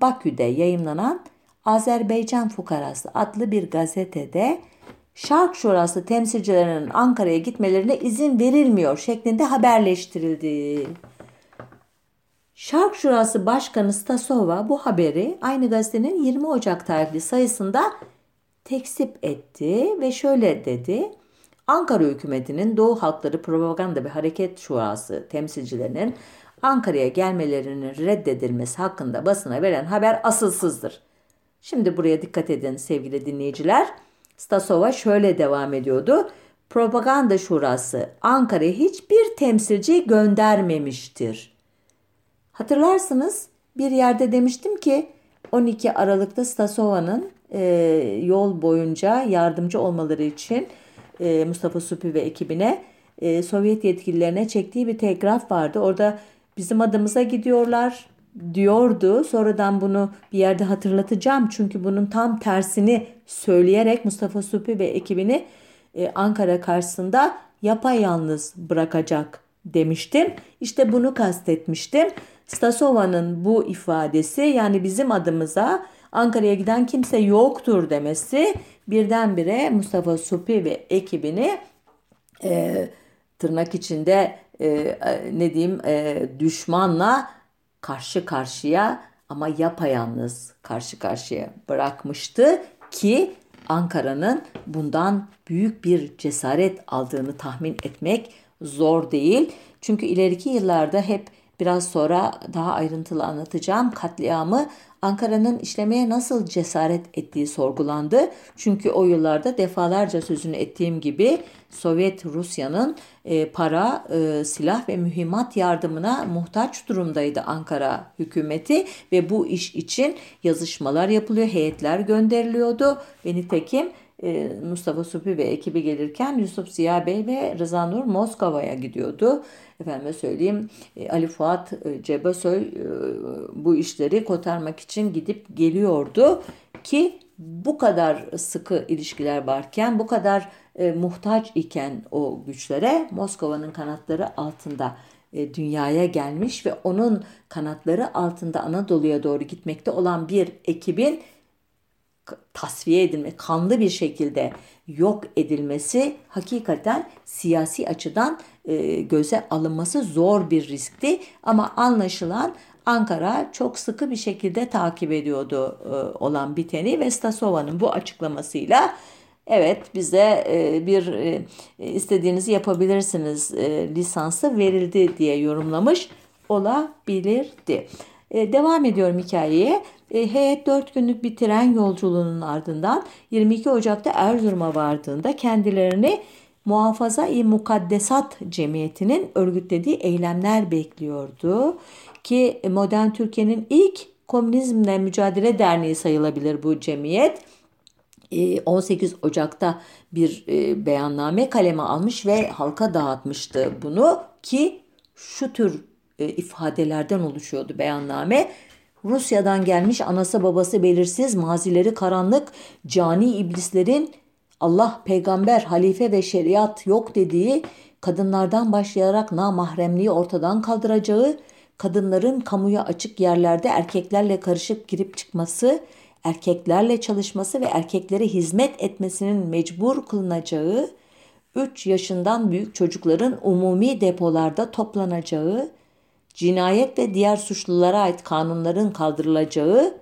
Bakü'de yayımlanan Azerbaycan Fukarası adlı bir gazetede Şark Şurası temsilcilerinin Ankara'ya gitmelerine izin verilmiyor şeklinde haberleştirildi. Şark Şurası Başkanı Stasova bu haberi aynı gazetenin 20 Ocak tarihli sayısında tekzip etti ve şöyle dedi. Ankara hükümetinin Doğu Halkları Propaganda ve Hareket Şurası temsilcilerinin Ankara'ya gelmelerinin reddedilmesi hakkında basına veren haber asılsızdır. Şimdi buraya dikkat edin sevgili dinleyiciler. Stasova şöyle devam ediyordu. Propaganda Şurası Ankara'ya hiçbir temsilci göndermemiştir. Hatırlarsınız bir yerde demiştim ki 12 Aralık'ta Stasova'nın e, yol boyunca yardımcı olmaları için e, Mustafa Supi ve ekibine e, Sovyet yetkililerine çektiği bir telgraf vardı. Orada bizim adımıza gidiyorlar diyordu. Sonradan bunu bir yerde hatırlatacağım. Çünkü bunun tam tersini söyleyerek Mustafa Supi ve ekibini e, Ankara karşısında yapayalnız bırakacak demiştim. İşte bunu kastetmiştim. Stasova'nın bu ifadesi yani bizim adımıza Ankara'ya giden kimse yoktur demesi birdenbire Mustafa Supi ve ekibini e, tırnak içinde e, ne diyeyim e, düşmanla karşı karşıya ama yapayalnız karşı karşıya bırakmıştı ki Ankara'nın bundan büyük bir cesaret aldığını tahmin etmek zor değil. Çünkü ileriki yıllarda hep biraz sonra daha ayrıntılı anlatacağım katliamı Ankara'nın işlemeye nasıl cesaret ettiği sorgulandı. Çünkü o yıllarda defalarca sözünü ettiğim gibi Sovyet Rusya'nın e, para, e, silah ve mühimmat yardımına muhtaç durumdaydı Ankara hükümeti ve bu iş için yazışmalar yapılıyor, heyetler gönderiliyordu ve nitekim Mustafa Supi ve ekibi gelirken Yusuf Ziya Bey ve Rıza Nur Moskova'ya gidiyordu. Efendime söyleyeyim e, Ali Fuat e, Cebesoy bu işleri kotarmak için gidip geliyordu ki bu kadar sıkı ilişkiler varken bu kadar muhtaç iken o güçlere Moskova'nın kanatları altında dünyaya gelmiş ve onun kanatları altında Anadolu'ya doğru gitmekte olan bir ekibin tasfiye edilme, kanlı bir şekilde yok edilmesi hakikaten siyasi açıdan e, göze alınması zor bir riskti. Ama anlaşılan Ankara çok sıkı bir şekilde takip ediyordu e, olan biteni ve Stasova'nın bu açıklamasıyla evet bize e, bir e, istediğinizi yapabilirsiniz e, lisansı verildi diye yorumlamış olabilirdi. E, devam ediyorum hikayeye. E, heyet 4 günlük bir tren yolculuğunun ardından 22 Ocak'ta Erzurum'a vardığında kendilerini Muhafaza-i Mukaddesat Cemiyeti'nin örgütlediği eylemler bekliyordu. Ki modern Türkiye'nin ilk komünizmle mücadele derneği sayılabilir bu cemiyet. 18 e, Ocak'ta bir e, beyanname kaleme almış ve halka dağıtmıştı bunu ki şu tür e, ifadelerden oluşuyordu beyanname. Rusya'dan gelmiş anası babası belirsiz mazileri karanlık cani iblislerin Allah peygamber, halife ve şeriat yok dediği kadınlardan başlayarak namahremliği ortadan kaldıracağı, kadınların kamuya açık yerlerde erkeklerle karışıp girip çıkması, erkeklerle çalışması ve erkeklere hizmet etmesinin mecbur kılınacağı, 3 yaşından büyük çocukların umumi depolarda toplanacağı, cinayet ve diğer suçlulara ait kanunların kaldırılacağı,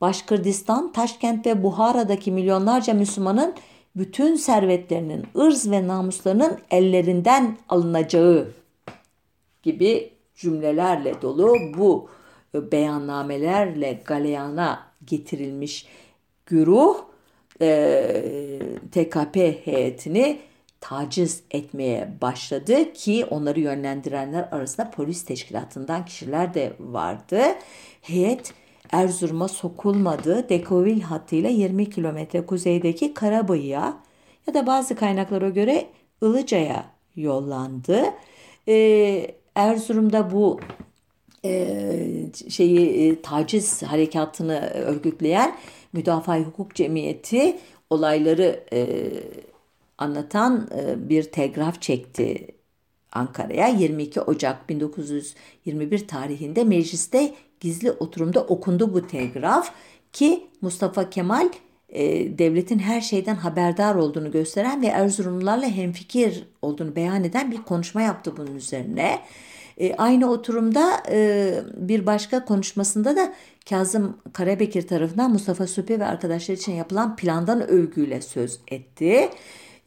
Başkırdistan, Taşkent ve Buhara'daki milyonlarca Müslümanın bütün servetlerinin, ırz ve namuslarının ellerinden alınacağı gibi cümlelerle dolu bu beyannamelerle galeyana getirilmiş güruh e, TKP heyetini taciz etmeye başladı ki onları yönlendirenler arasında polis teşkilatından kişiler de vardı. Heyet Erzurum'a sokulmadı. Dekovil hattıyla 20 kilometre kuzeydeki Karabayı'ya ya da bazı kaynaklara göre Ilıca'ya yollandı. Ee, Erzurum'da bu e, şeyi e, taciz harekatını örgütleyen Müdafaa Hukuk Cemiyeti olayları e, anlatan e, bir telgraf çekti Ankara'ya 22 Ocak 1921 tarihinde mecliste gizli oturumda okundu bu telgraf ki Mustafa Kemal e, devletin her şeyden haberdar olduğunu gösteren ve Erzurumlularla hemfikir olduğunu beyan eden bir konuşma yaptı bunun üzerine. E, aynı oturumda bir başka konuşmasında da Kazım Karabekir tarafından Mustafa Süpi ve arkadaşlar için yapılan plandan övgüyle söz etti.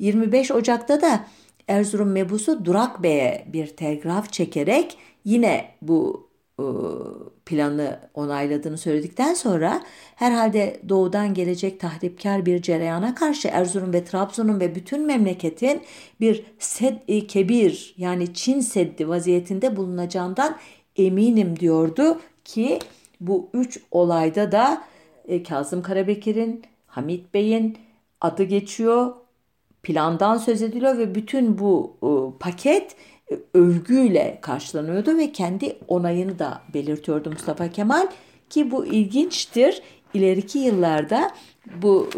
25 Ocak'ta da Erzurum mebusu Durak Bey'e bir telgraf çekerek yine bu e, planı onayladığını söyledikten sonra herhalde doğudan gelecek tahripkar bir cereyana karşı Erzurum ve Trabzon'un ve bütün memleketin bir sed kebir yani Çin seddi vaziyetinde bulunacağından eminim diyordu ki bu üç olayda da e, Kazım Karabekir'in, Hamit Bey'in adı geçiyor, plandan söz ediliyor ve bütün bu e, paket övgüyle karşılanıyordu ve kendi onayını da belirtiyordu Mustafa Kemal ki bu ilginçtir. İleriki yıllarda bu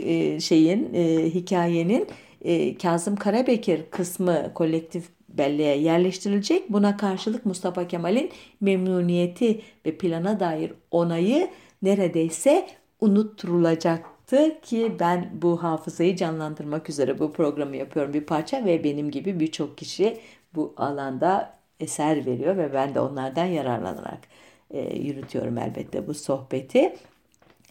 e, şeyin e, hikayenin e, Kazım Karabekir kısmı kolektif belleğe yerleştirilecek. Buna karşılık Mustafa Kemal'in memnuniyeti ve plana dair onayı neredeyse unutturulacaktı ki ben bu hafızayı canlandırmak üzere bu programı yapıyorum bir parça ve benim gibi birçok kişi bu alanda eser veriyor ve ben de onlardan yararlanarak e, yürütüyorum elbette bu sohbeti.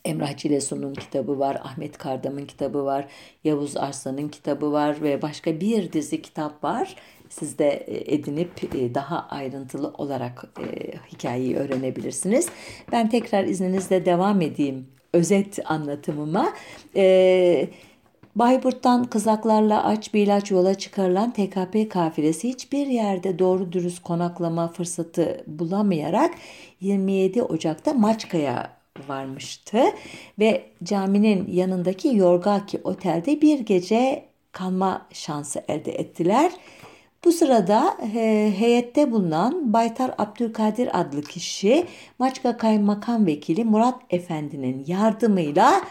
Emrah Çilesu'nun kitabı var, Ahmet Kardam'ın kitabı var, Yavuz Arslan'ın kitabı var ve başka bir dizi kitap var. Siz de e, edinip e, daha ayrıntılı olarak e, hikayeyi öğrenebilirsiniz. Ben tekrar izninizle devam edeyim özet anlatımıma. Eee Bayburt'tan kızaklarla aç bir ilaç yola çıkarılan TKP kafilesi hiçbir yerde doğru dürüst konaklama fırsatı bulamayarak 27 Ocak'ta Maçka'ya varmıştı ve caminin yanındaki Yorgaki Otel'de bir gece kalma şansı elde ettiler. Bu sırada he, heyette bulunan Baytar Abdülkadir adlı kişi Maçka Kaymakam Vekili Murat Efendi'nin yardımıyla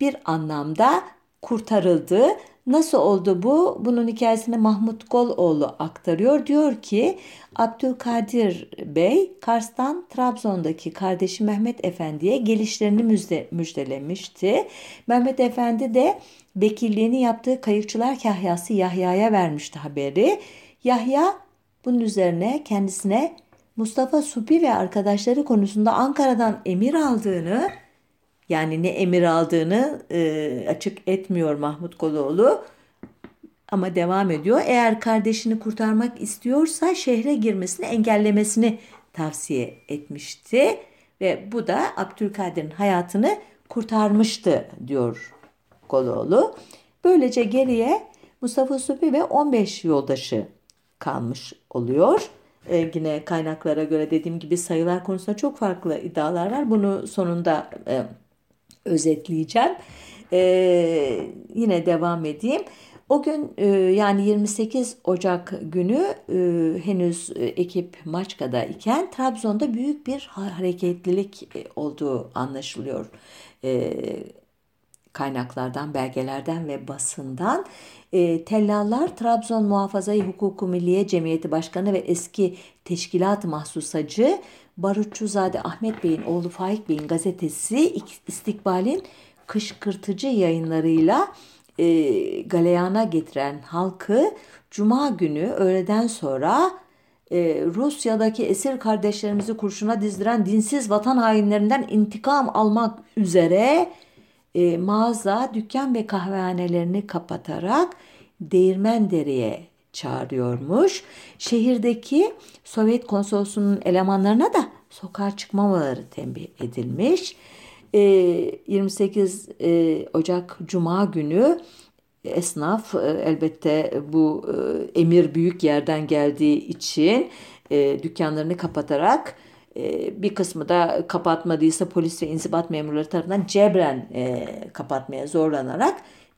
bir anlamda kurtarıldı. Nasıl oldu bu? Bunun hikayesini Mahmut Goloğlu aktarıyor. Diyor ki Abdülkadir Bey Kars'tan Trabzon'daki kardeşi Mehmet Efendi'ye gelişlerini müjde, müjdelemişti. Mehmet Efendi de vekilliğini yaptığı kayıkçılar kahyası Yahya'ya vermişti haberi. Yahya bunun üzerine kendisine Mustafa Supi ve arkadaşları konusunda Ankara'dan emir aldığını Yani ne emir aldığını e, açık etmiyor Mahmut Koloğlu. Ama devam ediyor. Eğer kardeşini kurtarmak istiyorsa şehre girmesini engellemesini tavsiye etmişti. Ve bu da Abdülkadir'in hayatını kurtarmıştı diyor Koloğlu. Böylece geriye Mustafa Supi ve 15 yoldaşı kalmış oluyor. Ee, yine kaynaklara göre dediğim gibi sayılar konusunda çok farklı iddialar var. Bunu sonunda e, özetleyeceğim. Ee, yine devam edeyim. O gün e, yani 28 Ocak günü e, henüz e, ekip Maçka'da iken Trabzon'da büyük bir hareketlilik e, olduğu anlaşılıyor. E, kaynaklardan, belgelerden ve basından e, tellallar Trabzon Muhafazayı Hukuku Milliye Cemiyeti Başkanı ve eski teşkilat mahsusacı Barutçuzade Ahmet Bey'in oğlu Faik Bey'in gazetesi İstikbal'in kışkırtıcı yayınlarıyla e, galeyana getiren halkı Cuma günü öğleden sonra e, Rusya'daki esir kardeşlerimizi kurşuna dizdiren dinsiz vatan hainlerinden intikam almak üzere e, mağaza, dükkan ve kahvehanelerini kapatarak Değirmendere'ye çağırıyormuş. Şehirdeki Sovyet konsolosunun elemanlarına da sokağa çıkmamaları tembih edilmiş. 28 e, e, Ocak Cuma günü esnaf e, elbette bu emir büyük yerden geldiği için dükkanlarını kapatarak bir kısmı da kapatmadıysa polis ve inzibat memurları tarafından cebren kapatmaya zorlanarak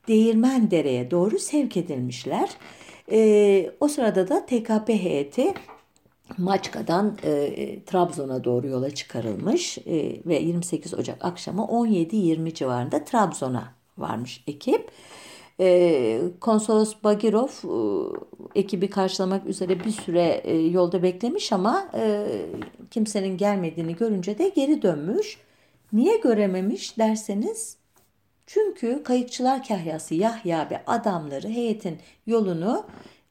Değirmen Dere'ye doğru sevk edilmişler. O sırada da TKP heyeti Maçka'dan e, Trabzon'a doğru yola çıkarılmış e, ve 28 Ocak akşamı 17-20 civarında Trabzon'a varmış ekip. E, Konsolos Bagirov e, ekibi karşılamak üzere bir süre e, yolda beklemiş ama e, kimsenin gelmediğini görünce de geri dönmüş. Niye görememiş derseniz çünkü kayıkçılar kahyası Yahya ve adamları heyetin yolunu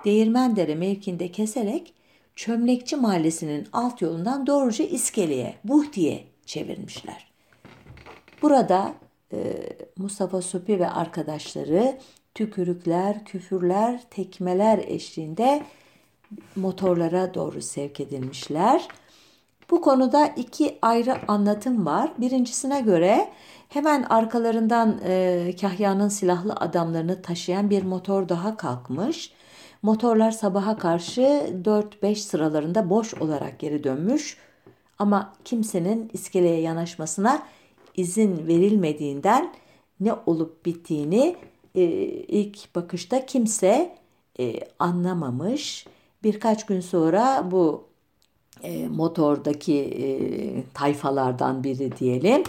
Değirmendere mevkinde keserek Çömlekçi Mahallesi'nin alt yolundan doğruca İskele'ye, Buhti'ye çevirmişler. Burada Mustafa Supi ve arkadaşları tükürükler, küfürler, tekmeler eşliğinde motorlara doğru sevk edilmişler. Bu konuda iki ayrı anlatım var. Birincisine göre hemen arkalarından e, Kahya'nın silahlı adamlarını taşıyan bir motor daha kalkmış Motorlar sabaha karşı 4-5 sıralarında boş olarak geri dönmüş ama kimsenin iskeleye yanaşmasına izin verilmediğinden ne olup bittiğini e, ilk bakışta kimse e, anlamamış. Birkaç gün sonra bu e, motordaki e, tayfalardan biri diyelim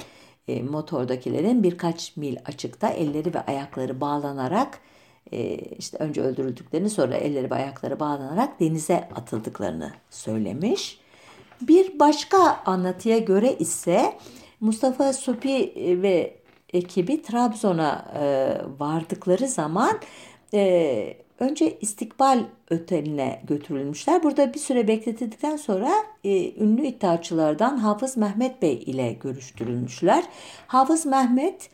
e, motordakilerin birkaç mil açıkta elleri ve ayakları bağlanarak e, işte önce öldürüldüklerini sonra elleri ve ayakları bağlanarak denize atıldıklarını söylemiş. Bir başka anlatıya göre ise Mustafa Supi ve ekibi Trabzon'a e, vardıkları zaman e, önce istikbal oteline götürülmüşler. Burada bir süre bekletildikten sonra e, ünlü iddiaçılardan Hafız Mehmet Bey ile görüştürülmüşler. Hafız Mehmet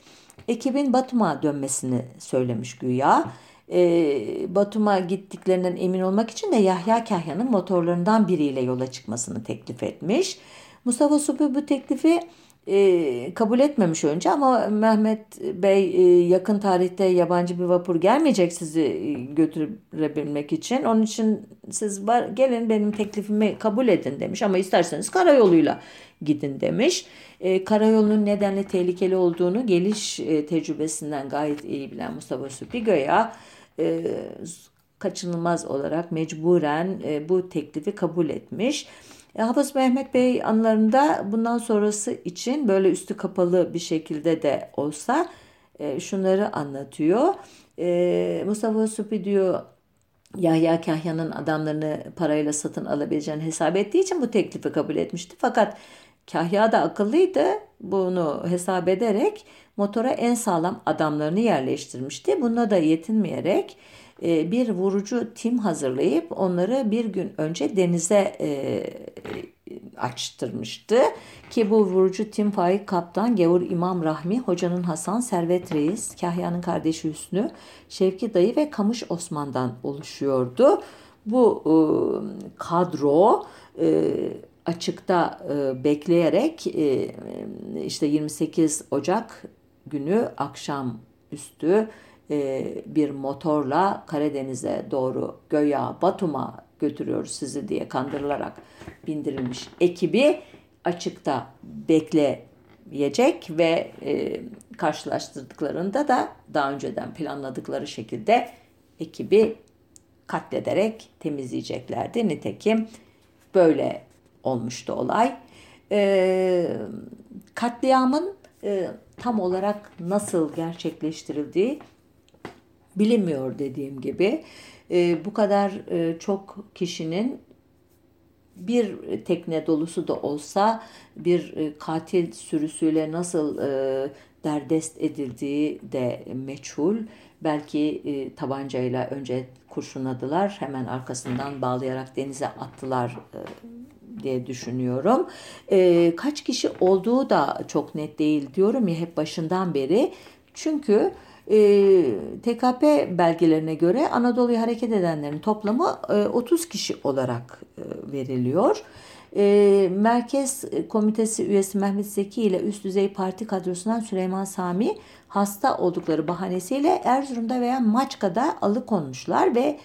ekibin Batum'a dönmesini söylemiş güya. E, Batum'a gittiklerinden emin olmak için de Yahya Kahya'nın motorlarından biriyle yola çıkmasını teklif etmiş. Mustafa Supi bu teklifi e, kabul etmemiş önce ama Mehmet Bey e, yakın tarihte yabancı bir vapur gelmeyecek sizi götürebilmek için. Onun için siz var, gelin benim teklifimi kabul edin demiş ama isterseniz karayoluyla gidin demiş. E, karayolunun nedenle tehlikeli olduğunu geliş e, tecrübesinden gayet iyi bilen Mustafa Süpi Göya e, kaçınılmaz olarak mecburen e, bu teklifi kabul etmiş. E, Hafız Mehmet Bey anılarında bundan sonrası için böyle üstü kapalı bir şekilde de olsa e, şunları anlatıyor. E, Mustafa Süpi diyor Yahya Kahya'nın adamlarını parayla satın alabileceğini hesap ettiği için bu teklifi kabul etmişti. Fakat Kahya da akıllıydı. Bunu hesap ederek motora en sağlam adamlarını yerleştirmişti. Bunda da yetinmeyerek bir vurucu tim hazırlayıp onları bir gün önce denize e, açtırmıştı. Ki bu vurucu Tim Faik Kaptan, Gevur İmam Rahmi, Hocanın Hasan, Servet Reis, Kahya'nın kardeşi Hüsnü, Şevki Dayı ve Kamış Osman'dan oluşuyordu. Bu e, kadro e, açıkta e, bekleyerek e, işte 28 Ocak günü akşam üstü e, bir motorla Karadeniz'e doğru Göya Batum'a götürüyoruz sizi diye kandırılarak bindirilmiş ekibi açıkta bekleyecek ve e, karşılaştırdıklarında da daha önceden planladıkları şekilde ekibi katlederek temizleyeceklerdi. Nitekim böyle olmuştu olay. E, katliamın e, tam olarak nasıl gerçekleştirildiği bilinmiyor dediğim gibi. E, bu kadar e, çok kişinin bir tekne dolusu da olsa bir e, katil sürüsüyle nasıl e, derdest edildiği de meçhul. Belki e, tabancayla önce kurşunladılar, hemen arkasından bağlayarak denize attılar e, diye düşünüyorum. E, kaç kişi olduğu da çok net değil diyorum ya hep başından beri. Çünkü TKP belgelerine göre Anadolu'ya hareket edenlerin toplamı e, 30 kişi olarak e, veriliyor. E, Merkez Komitesi üyesi Mehmet Zeki ile üst düzey parti kadrosundan Süleyman Sami hasta oldukları bahanesiyle Erzurum'da veya Maçka'da alıkonmuşlar ve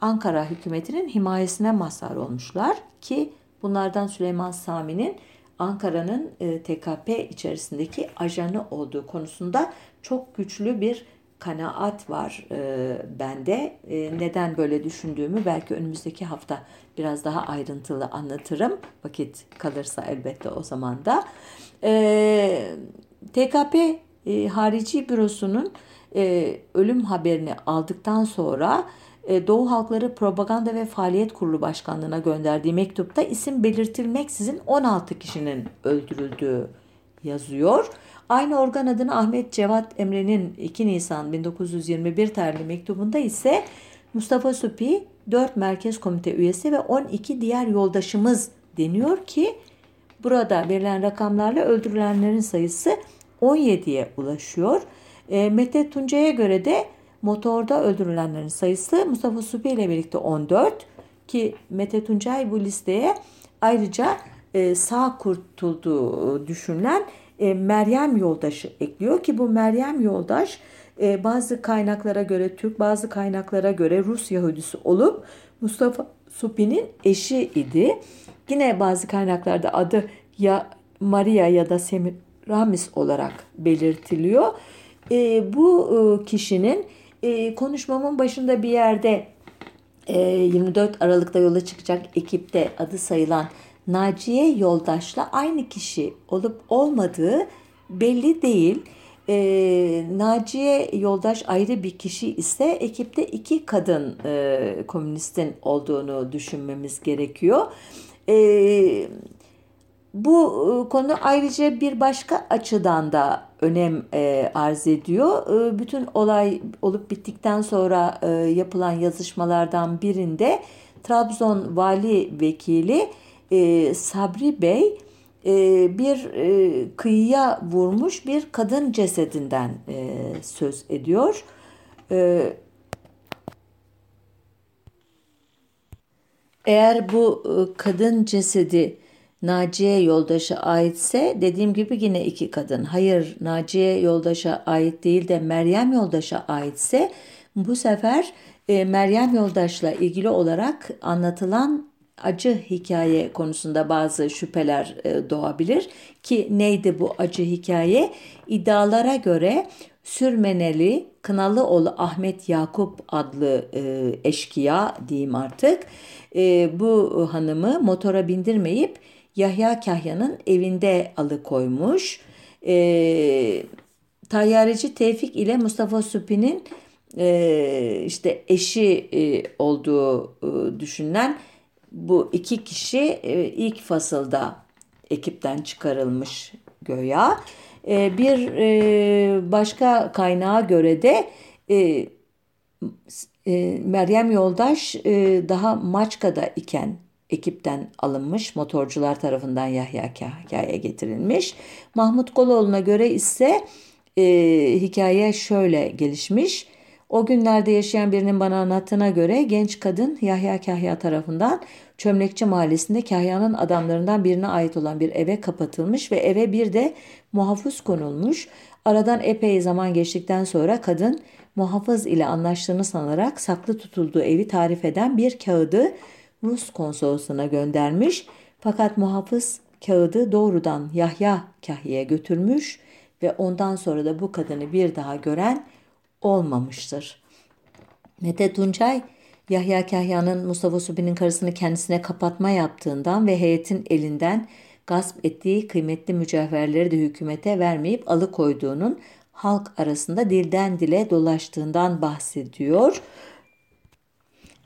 Ankara hükümetinin himayesine mazhar olmuşlar ki bunlardan Süleyman Sami'nin Ankara'nın e, TKP içerisindeki ajanı olduğu konusunda çok güçlü bir kanaat var e, bende. E, neden böyle düşündüğümü belki önümüzdeki hafta biraz daha ayrıntılı anlatırım. Vakit kalırsa elbette o zaman da. E, TKP e, Harici Bürosu'nun e, ölüm haberini aldıktan sonra e, Doğu Halkları Propaganda ve Faaliyet Kurulu Başkanlığı'na gönderdiği mektupta isim belirtilmeksizin 16 kişinin öldürüldüğü yazıyor. Aynı organ adını Ahmet Cevat Emre'nin 2 Nisan 1921 tarihli mektubunda ise Mustafa Supi 4 Merkez Komite üyesi ve 12 diğer yoldaşımız deniyor ki burada verilen rakamlarla öldürülenlerin sayısı 17'ye ulaşıyor. E, Mete Tuncay'a göre de motorda öldürülenlerin sayısı Mustafa Supi ile birlikte 14 ki Mete Tuncay bu listeye ayrıca e, sağ kurtulduğu düşünülen e, Meryem Yoldaş'ı ekliyor ki bu Meryem Yoldaş e, bazı kaynaklara göre Türk bazı kaynaklara göre Rus Yahudisi olup Mustafa Supi'nin eşi idi. Yine bazı kaynaklarda adı ya Maria ya da Semiramis olarak belirtiliyor. E, bu e, kişinin e, konuşmamın başında bir yerde e, 24 Aralık'ta yola çıkacak ekipte adı sayılan Naciye Yoldaş'la aynı kişi olup olmadığı belli değil. E, Naciye Yoldaş ayrı bir kişi ise ekipte iki kadın e, komünistin olduğunu düşünmemiz gerekiyor. E, bu konu ayrıca bir başka açıdan da önem e, arz ediyor. E, bütün olay olup bittikten sonra e, yapılan yazışmalardan birinde Trabzon Vali Vekili e, Sabri Bey e, bir e, kıyıya vurmuş bir kadın cesedinden e, söz ediyor. E, eğer bu e, kadın cesedi Naciye yoldaşa aitse dediğim gibi yine iki kadın. Hayır Naciye yoldaşa ait değil de Meryem yoldaşa aitse bu sefer e, Meryem yoldaşla ilgili olarak anlatılan acı hikaye konusunda bazı şüpheler e, doğabilir ki neydi bu acı hikaye? İddialara göre Sürmeneli Kınalıoğlu Ahmet Yakup adlı e, eşkıya diyeyim artık e, bu hanımı motora bindirmeyip Yahya Kahya'nın evinde alıkoymuş. E, tayyareci Tevfik ile Mustafa Süpi'nin e, işte eşi e, olduğu e, düşünülen bu iki kişi e, ilk fasılda ekipten çıkarılmış göya. E, bir e, başka kaynağa göre de Meryem Yoldaş daha Maçka'da iken ekipten alınmış motorcular tarafından Yahya Kahya'ya getirilmiş. Mahmut Koloğlu'na göre ise e, hikaye şöyle gelişmiş. O günlerde yaşayan birinin bana anlattığına göre genç kadın Yahya Kahya tarafından Çömlekçi Mahallesi'nde Kahya'nın adamlarından birine ait olan bir eve kapatılmış ve eve bir de muhafız konulmuş. Aradan epey zaman geçtikten sonra kadın muhafız ile anlaştığını sanarak saklı tutulduğu evi tarif eden bir kağıdı Rus konsolosuna göndermiş. Fakat muhafız kağıdı doğrudan Yahya Kahya'ya götürmüş ve ondan sonra da bu kadını bir daha gören olmamıştır. Mete Tuncay, Yahya Kahya'nın Mustafa Subi'nin karısını kendisine kapatma yaptığından ve heyetin elinden gasp ettiği kıymetli mücevherleri de hükümete vermeyip alıkoyduğunun halk arasında dilden dile dolaştığından bahsediyor.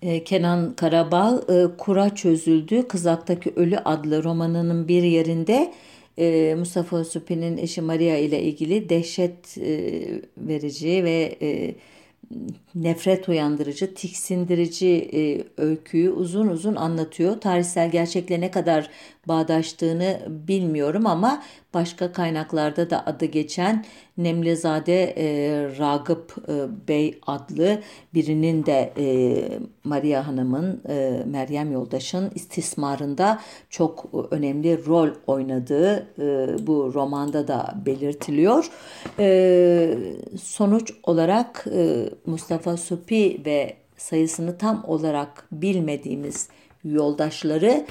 Ee, Kenan Karabağ e, Kura Çözüldü Kızak'taki Ölü adlı romanının bir yerinde e, Mustafa Supi'nin eşi Maria ile ilgili dehşet e, verici ve nefret uyandırıcı, tiksindirici e, öyküyü uzun uzun anlatıyor. Tarihsel gerçekle ne kadar bağdaştığını bilmiyorum ama başka kaynaklarda da adı geçen Nemlizade e, Ragıp e, Bey adlı birinin de e, Maria Hanım'ın, e, Meryem Yoldaş'ın istismarında çok önemli rol oynadığı e, bu romanda da belirtiliyor. E, sonuç olarak e, Mustafa Supi ve sayısını tam olarak bilmediğimiz yoldaşları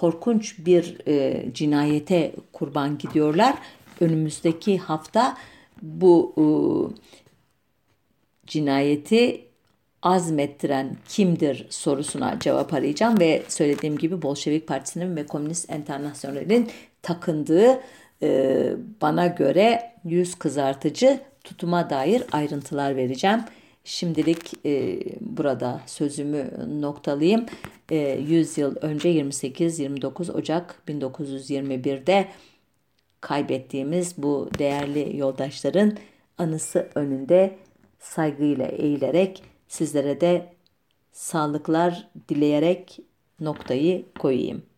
korkunç bir e, cinayete kurban gidiyorlar. Önümüzdeki hafta bu e, cinayeti azmettiren kimdir sorusuna cevap arayacağım ve söylediğim gibi Bolşevik Partisi'nin ve Komünist Enternasyonel'in takındığı e, bana göre yüz kızartıcı tutuma dair ayrıntılar vereceğim. Şimdilik e, burada sözümü noktalayayım. E, 100 yıl önce 28-29 Ocak 1921'de kaybettiğimiz bu değerli yoldaşların anısı önünde saygıyla eğilerek sizlere de sağlıklar dileyerek noktayı koyayım.